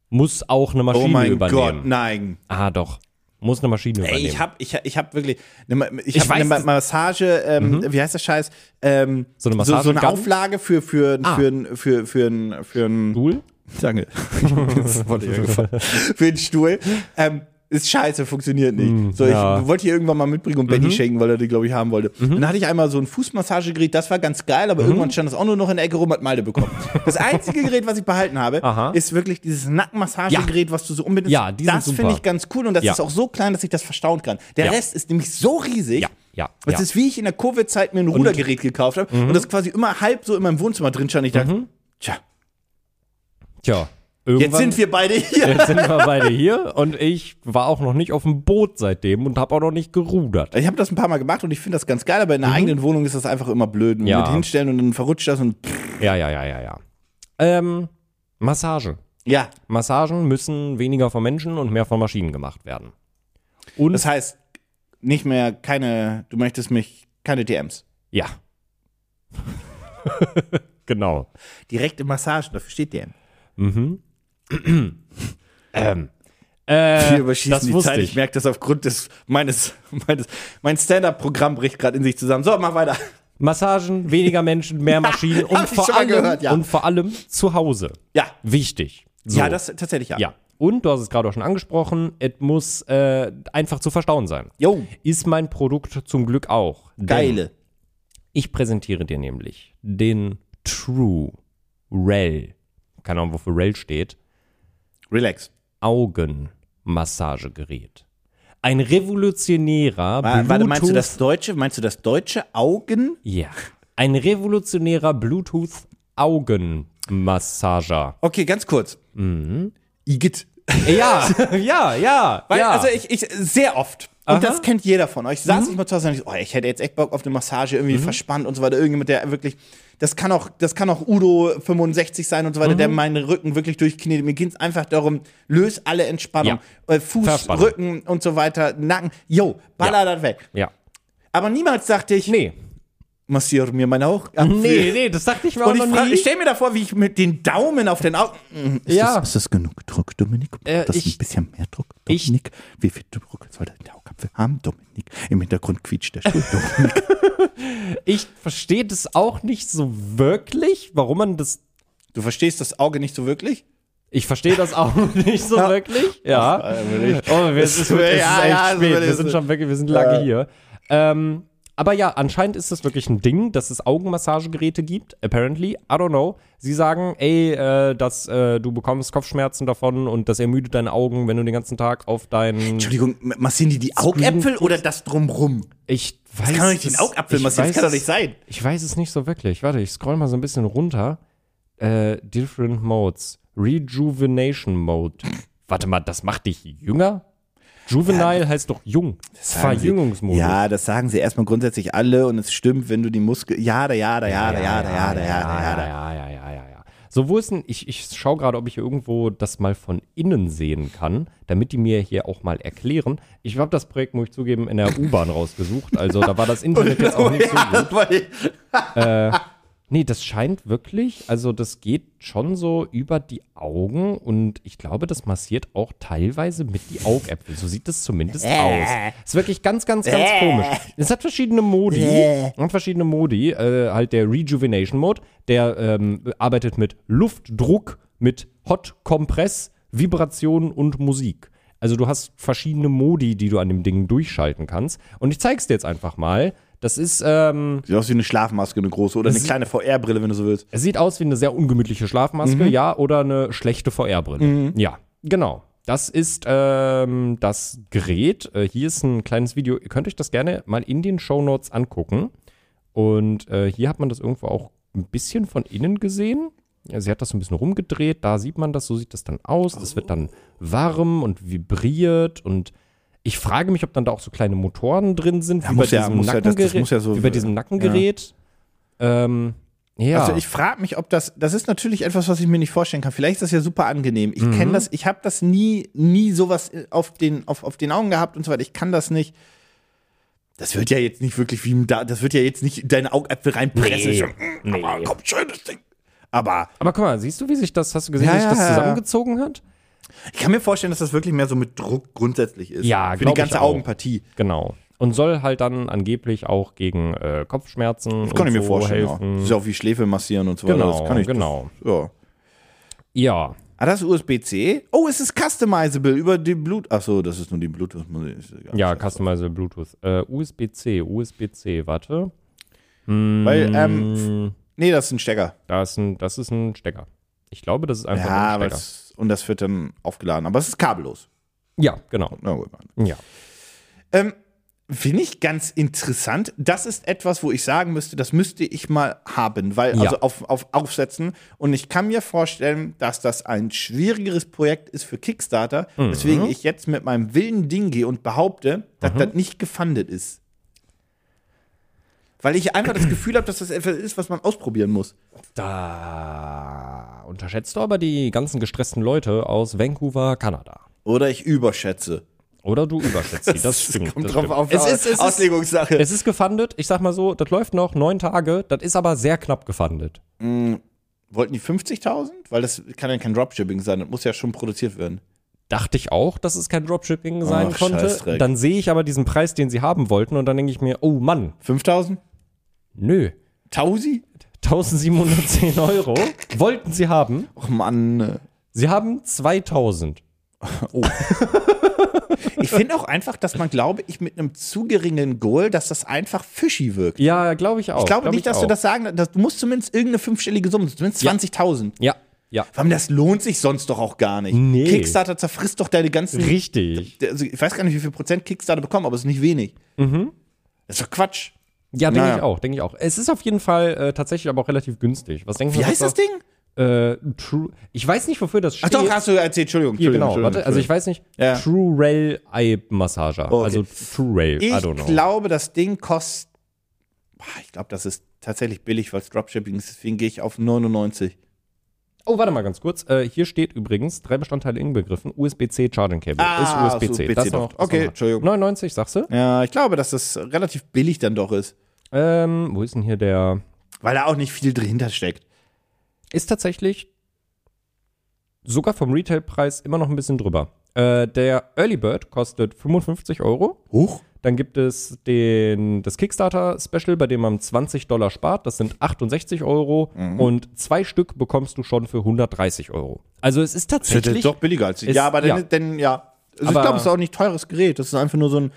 Muss auch eine Maschine Oh mein übernehmen. Gott, nein. Ah, doch. Muss eine Maschine Ey, übernehmen. ich hab, ich, ich hab wirklich, eine, ich, Ich hab eine weiß, das- Massage, ähm, wie heißt der Scheiß? Ähm, So eine so, so eine? Auflage für, für, Ah. für, für, für, für, ein- für ein Stuhl? Danke. Für den Stuhl. Ähm, ist scheiße, funktioniert nicht. so, ich ja. Mhm. wollte hier irgendwann mal mitbringen und Benny schenken, weil er die, glaube ich, haben wollte. Und dann hatte ich einmal so ein Fußmassagegerät, das war ganz geil, Mhm. aber irgendwann stand das auch nur noch in der Ecke rum, hat Malde bekommen. Das einzige Gerät, was ich behalten habe, Aha. ist wirklich dieses Nackenmassagegerät, was du so unbedingt. Ja, die das finde ich ganz cool und das Ja. ist auch so klein, dass ich das verstauen kann. Der Ja. Rest ist nämlich so riesig. Ja, ja, Das ja. Mhm. ist wie ich in der Covid-Zeit mir ein Rudergerät gekauft habe und das quasi immer halb so in meinem Wohnzimmer drin stand. Ich dachte, tja, Tja. Jetzt irgendwann- sind wir beide hier. Jetzt sind wir beide hier und ich war auch noch nicht auf dem Boot seitdem und habe auch noch nicht gerudert. Ich habe das ein paar Mal gemacht und ich finde das ganz geil, aber in der eigenen Wohnung ist das einfach immer blöd. Mhm. Ja. Mit hinstellen und dann verrutscht das und Ja, ja, ja, ja, ja. Ähm, Massage. ja. Massagen müssen weniger von Menschen und mehr von Maschinen gemacht werden. Und Das heißt, nicht mehr keine, du möchtest mich, keine DMs. ja. genau. Direkte Massagen, dafür steht DM. Ähm, äh, Wir überschießen die Zeit. Ich, ich. merke das aufgrund des, meines, meines, mein Stand-Up-Programm bricht gerade in sich zusammen. So, mach weiter. Massagen, weniger Menschen, mehr Maschinen und vor, allem, gehört, ja. und vor allem zu Hause. Ja. Wichtig. So. Ja, das tatsächlich ja. Ja. Und du hast es gerade auch schon angesprochen, es muss äh, einfach zu verstauen sein. Jo, Ist mein Produkt zum Glück auch. Geile. Ich präsentiere dir nämlich den True Rel, keine Ahnung, wofür Rel steht, Relax. Augenmassagegerät. Ein revolutionärer Wa- Warte, meinst du Bluetooth- das Deutsche? Meinst du das deutsche Augen? Ja. Ein revolutionärer Bluetooth Augenmassager. Okay, ganz kurz. Igitt. Ja, ja, ja. Weil, ja. Also ich, ich sehr oft. Und Aha. das kennt jeder von euch. Saß ich mal zu Hause und ich so, oh, ich hätte jetzt echt Bock auf eine Massage, irgendwie verspannt und so weiter. Irgendjemand, der wirklich, das kann auch, das kann auch Udo 65 sein und so weiter, der meinen Rücken wirklich durchknetet. Mir ging es einfach darum, löse alle Entspannung. Äh, Fuß, Verspannung. Rücken und so weiter, Nacken. Yo, baller das weg. ja. Aber niemals dachte ich, Nee. Massiere mir meine Augen. Nee, nee, das dachte ich mir auch Und ich, noch frag- nie. ich stelle mir da vor, wie ich mit den Daumen auf den Augen. Ist, Ja. das, ist das genug Druck, Dominik? Äh, das ich- ein bisschen mehr Druck, ich- Dominik? wie viel Druck soll der Augapfel haben, Dominik? Im Hintergrund quietscht der Stuhl, Dominik. Ich verstehe das auch nicht so wirklich, warum man das. Du verstehst das Auge nicht so wirklich? Ich verstehe das auch nicht so wirklich. Ja. Oh, wir, es ist, es ist echt ja, spät. Wir ist- sind schon weg, wir sind lange hier. Ähm, Aber ja, anscheinend ist es wirklich ein Ding, dass es Augenmassagegeräte gibt, apparently. I don't know. Sie sagen, ey, äh, dass äh, du bekommst Kopfschmerzen davon und das ermüdet deine Augen, wenn du den ganzen Tag auf deinen. Entschuldigung, massieren die die Augäpfel oder das drumrum? Ich weiß. Das kann doch nicht den Augapfel massieren, das kann doch nicht sein. Ich weiß es nicht so wirklich. Warte, ich scroll mal so ein bisschen runter. Äh, different Modes. Rejuvenation Mode. Warte mal, das macht dich jünger? Juvenile heißt doch jung. Sagen sie- Verjüngungsmodus. Ja, das sagen sie erstmal grundsätzlich alle und es stimmt, wenn du die Muskeln. Ja, da, ja, da, ja, da, ja, da, ja, da, ja, da, ja, da. ja, ja, ja, ja, ja. So, wo ist denn, ich, ich schaue gerade, ob ich irgendwo das mal von innen sehen kann, damit die mir hier auch mal erklären. Ich habe das Projekt, muss ich zugeben, in der U-Bahn rausgesucht. Also da war das Internet jetzt auch nicht so gut. weil, Nee, das scheint wirklich, also das geht schon so über die Augen und ich glaube, das massiert auch teilweise mit die Augäpfel. So sieht es zumindest aus. Ist wirklich ganz, ganz, ganz komisch. Es hat verschiedene Modi. hat verschiedene Modi. Äh, halt der Rejuvenation Mode, der ähm, arbeitet mit Luftdruck, mit Hot Compress, Vibration und Musik. Also du hast verschiedene Modi, die du an dem Ding durchschalten kannst. Und ich zeig's dir jetzt einfach mal. Das ist, ähm, Sieht aus wie eine Schlafmaske, eine große oder eine kleine VR-Brille, wenn du so willst. es sieht aus wie eine sehr ungemütliche Schlafmaske, Mhm. ja, oder eine schlechte VR-Brille. Ja, genau. Das ist ähm, das Gerät. Äh, hier ist ein kleines Video. Ihr könnt euch das gerne mal in den Shownotes angucken. Und äh, hier hat man das irgendwo auch ein bisschen von innen gesehen. Ja, sie hat das so ein bisschen rumgedreht. Da sieht man das. So sieht das dann aus. Das wird dann warm und vibriert. Und ich frage mich, ob dann da auch so kleine Motoren drin sind, wie, bei ja- diesem ja- das- das ja so- wie bei diesem Nackengerät. Ähm, ja. Also ich frage mich, ob das, das ist natürlich etwas, was ich mir nicht vorstellen kann. Vielleicht ist das ja super angenehm. Ich Mhm. kenne das, ich habe das nie, nie sowas auf den, auf, auf den Augen gehabt und so weiter. Ich kann das nicht. Das wird ja jetzt nicht wirklich wie im da, das wird ja jetzt nicht in deine Augäpfel reinpressen. Nee. Mm, Aber komm, schönes Ding. Aber Aber guck mal, siehst du, wie sich das, hast du gesehen, Ja, wie sich das ja, ja. zusammengezogen hat? Ich kann mir vorstellen, dass das wirklich mehr so mit Druck grundsätzlich ist. Ja, Für die ganze. Augenpartie. Genau. Und soll halt dann angeblich auch gegen äh, Kopfschmerzen Das kann ich mir so vorstellen. Ja. Das ist ja auch wie Schläfe massieren und so weiter. Genau, Das kann ich, genau. Das, ja. Ja. Ah, das ist USB-C. Oh, es ist customizable über die Bluetooth. Achso, das ist nur die Bluetooth. egal. Ja, Customizable Bluetooth. Äh, USB-C, USB-C, warte. Weil, ähm, Hm, nee, das ist ein Stecker. da ist ein, das ist ein Stecker. Ich glaube, das ist einfach Ja, ein Stecker. es, und das wird dann aufgeladen. Aber es ist kabellos. Ja, genau. Ja. Ähm, Finde ich ganz interessant. Das ist etwas, wo ich sagen müsste, das müsste ich mal haben, weil, Ja. also auf, auf Aufsetzen. Und ich kann mir vorstellen, dass das ein schwierigeres Projekt ist für Kickstarter, Mhm. weswegen ich jetzt mit meinem wilden Ding gehe und behaupte, dass Mhm. das nicht gefundet ist. Weil ich einfach das Gefühl habe, dass das etwas ist, was man ausprobieren muss. Da unterschätzt du aber die ganzen gestressten Leute aus Vancouver, Kanada. Oder ich überschätze. Oder du überschätzt sie. Das stimmt. Kommt das drauf stimmt. auf, es ist, es ist, Auslegungssache. Es ist gefundet. Ich sag mal so, das läuft noch neun Tage. Das ist aber sehr knapp gefundet. Wollten die 50.000? Weil das kann ja kein Dropshipping sein, das muss ja schon produziert werden. Dachte ich auch, dass es kein Dropshipping sein Ach, konnte. Dann sehe ich aber diesen Preis, den sie haben wollten, und dann denke ich mir, oh Mann, 5.000? Nö. Tausi? 1710 Euro wollten sie haben. Och Mann. Sie haben 2000. Ich finde auch einfach, dass man, glaube ich, mit einem zu geringen Goal, dass das einfach fishy wirkt. Ja, glaube ich auch. Ich glaube Glaub nicht, dass auch. du das sagen, dass, du musst zumindest irgendeine fünfstellige Summe, zumindest Ja. 20.000. Ja, ja. Vor allem, das lohnt sich sonst doch auch gar nicht. Nee. Kickstarter zerfrisst doch deine ganzen. Richtig. Also ich weiß gar nicht, wie viel Prozent Kickstarter bekommen, aber es ist nicht wenig. Mhm. Das ist doch Quatsch. Ja, denke Naja. ich auch, denke ich auch. Es ist auf jeden Fall äh, tatsächlich aber auch relativ günstig. Was denken Wie wir, heißt das Ding? Äh, True. Ich weiß nicht, wofür das Ach steht. doch, hast du erzählt, Entschuldigung. Hier, Entschuldigung, genau. Warte, also ich weiß nicht. Ja. True Rail Eye Massager. Okay. Also True Rail. I Ich don't know. glaube, das Ding kostet. Ich glaube, das ist tatsächlich billig, weil es Dropshipping ist. Deswegen gehe ich auf 99. Oh, warte mal ganz kurz. Äh, hier steht übrigens drei Bestandteile inbegriffen. USB-C Charging Cable. Ah, ist USB-C. USB-C das doch. noch. das Okay, noch. Entschuldigung. 99, sagst du? Ja, ich glaube, dass das relativ billig dann doch ist. Ähm, wo ist denn hier der? Weil da auch nicht viel dahinter steckt. Ist tatsächlich sogar vom Retailpreis immer noch ein bisschen drüber. Äh, der Early Bird kostet 55 Euro. Huch. Dann gibt es den, das Kickstarter-Special, bei dem man 20 Dollar spart. Das sind 68 Euro. Mhm. Und zwei Stück bekommst du schon für 130 Euro. Also es ist Das ist tatsächlich. doch billiger als Ist- Ja, aber ja. dann, dann ja. Also ich Aber- glaube, es ist auch nicht teures Gerät. Das ist einfach nur so ein.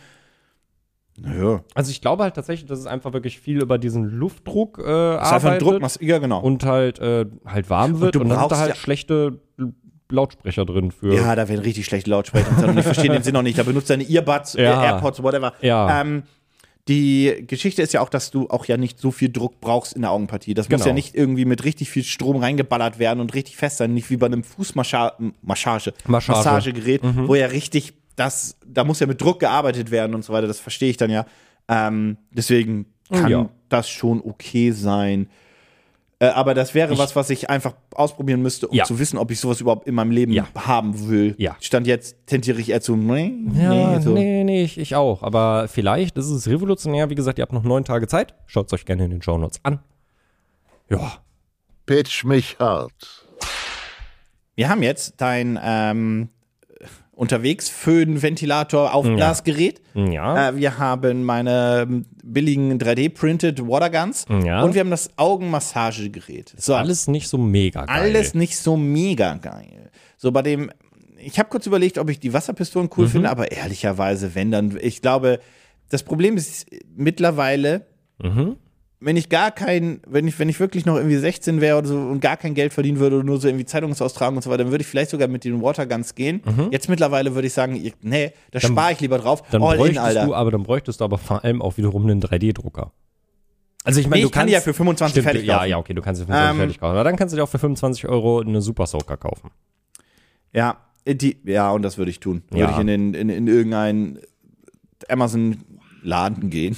Naja. Also ich glaube halt tatsächlich, dass es einfach wirklich viel über diesen Luftdruck äh, Ist einfach ein arbeitet Druck, ja, genau. und halt äh, halt warm wird du und, dann sind da halt ja- schlechte Lautsprecher drin für. Ja, da werden richtig schlechte Lautsprecher. drin und ich verstehe den Sinn noch nicht. Da benutzt deine Earbuds, äh, Ja. AirPods, whatever. Ja. Ähm, die Geschichte ist ja auch, dass du auch ja nicht so viel Druck brauchst in der Augenpartie. Das muss Genau. ja nicht irgendwie mit richtig viel Strom reingeballert werden und richtig fest sein. Nicht wie bei einem Fußmassage, Massage, Massage. Massagegerät, wo ja richtig das, da muss ja mit Druck gearbeitet werden und so weiter. Das verstehe ich dann ja. Ähm, deswegen kann Ja. das schon okay sein. Äh, aber das wäre was, was ich einfach ausprobieren müsste, um Ja. zu wissen, ob ich sowas überhaupt in meinem Leben Ja. haben will. Ja. Stand jetzt tendiere ich eher zu, nee, Ja, nee, so. nee, nee, ich, ich auch. Aber vielleicht ist es revolutionär. Wie gesagt, ihr habt noch neun Tage Zeit. Schaut es euch gerne in den Shownotes an. Ja. Pitch mich hart. Wir haben jetzt dein ähm, unterwegs Föhn-Ventilator Aufblasgerät. Ja. Äh, wir haben meine billigen 3D-printed Waterguns Ja. und wir haben das Augenmassagegerät. So, Alles nicht so mega geil. alles nicht so mega geil. So bei dem, ich habe kurz überlegt, ob ich die Wasserpistolen cool finde, aber ehrlicherweise, wenn dann, ich glaube, das Problem ist mittlerweile, wenn ich gar kein, wenn ich, wenn ich wirklich noch irgendwie 16 wäre oder so und gar kein Geld verdienen würde oder nur so irgendwie Zeitungsaustragen und so weiter, dann würde ich vielleicht sogar mit den Waterguns gehen. Jetzt mittlerweile würde ich sagen, ich- nee, da spare ich lieber drauf. Dann All in, bräuchtest Alter. du, aber dann bräuchtest du aber vor allem auch wiederum einen 3D-Drucker. Also ich meine, Nee, du ich kann kannst die ja für 25 Stimmt, fertig Ja, kaufen. ja, okay, du kannst sie für 25 Ähm, fertig kaufen. Aber dann kannst du dir auch für 25 Euro eine Super Soaker kaufen. Ja, die, ja, und das würde ich tun. Würde Ja. ich in, den, in, in irgendeinen Amazon-Laden gehen.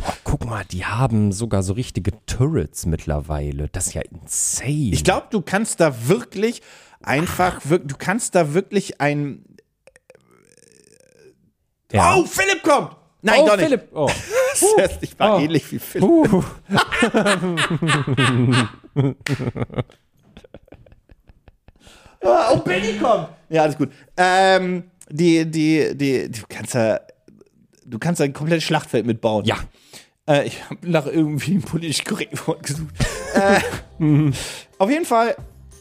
Boah, guck mal, die haben sogar so richtige Turrets mittlerweile. Das ist ja insane. Ich glaube, du kannst da wirklich einfach, wirk- du kannst da wirklich ein. ja. Oh, Philipp kommt! Nein, oh, doch nicht. Philipp. Oh. Das heißt, ich war Oh. ähnlich wie Philipp. Uh. Oh, Benny kommt! Ja, alles gut. Ähm, die, die, die, du kannst da, du kannst ein komplettes Schlachtfeld mitbauen. Ja. Äh, ich habe nach irgendwie einem politisch korrekten Wort gesucht. äh, auf jeden Fall,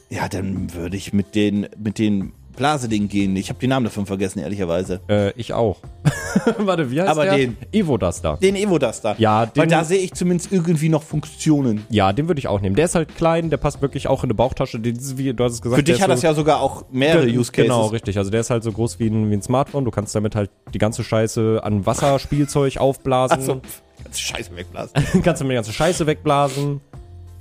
ja, dann würde ich mit den, mit den Blasedingen gehen. Ich habe die Namen davon vergessen, ehrlicherweise. Äh, ich auch. Warte, wie heißt Aber der? den. Evo Duster. Den Evo Duster. Ja, Weil den- da sehe ich zumindest irgendwie noch Funktionen. Ja, den würde ich auch nehmen. Der ist halt klein, der passt wirklich auch in eine Bauchtasche. Den, ist wie, du hast es gesagt, Für dich hat so, das ja sogar auch mehrere Use Cases. Genau, richtig. Also der ist halt so groß wie ein, wie ein Smartphone. Du kannst damit halt die ganze Scheiße an Wasserspielzeug aufblasen. Achso, kannst Scheiße wegblasen. kannst damit die ganze Scheiße wegblasen.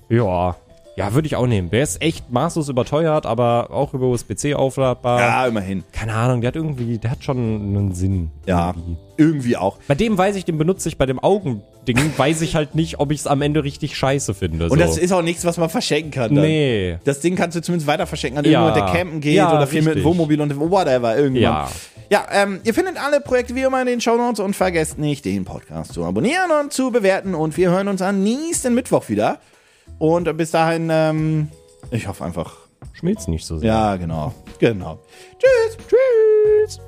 Ja. Ja, würde ich auch nehmen. Der ist echt maßlos überteuert, aber auch über USB-C aufladbar. ja, immerhin. Keine Ahnung, der hat irgendwie, der hat schon einen Sinn. Ja, irgendwie. irgendwie auch. Bei dem weiß ich, den benutze ich, bei dem Augending weiß ich halt nicht, ob ich es am Ende richtig scheiße finde. Und so. das ist auch nichts, was man verschenken kann. Dann. Nee. Das Ding kannst du zumindest weiter verschenken an Ja. irgendjemand, der campen geht Ja, oder viel mit richtig. Wohnmobil und whatever, irgendwann. Ja. Ja, ähm, ihr findet alle Projekte wie immer in den Shownotes und vergesst nicht, den Podcast zu abonnieren und zu bewerten. Und wir hören uns am nächsten Mittwoch wieder. Und bis dahin, ähm, ich hoffe einfach. Schmilzt nicht so sehr. Ja, genau. Genau. Tschüss. Tschüss.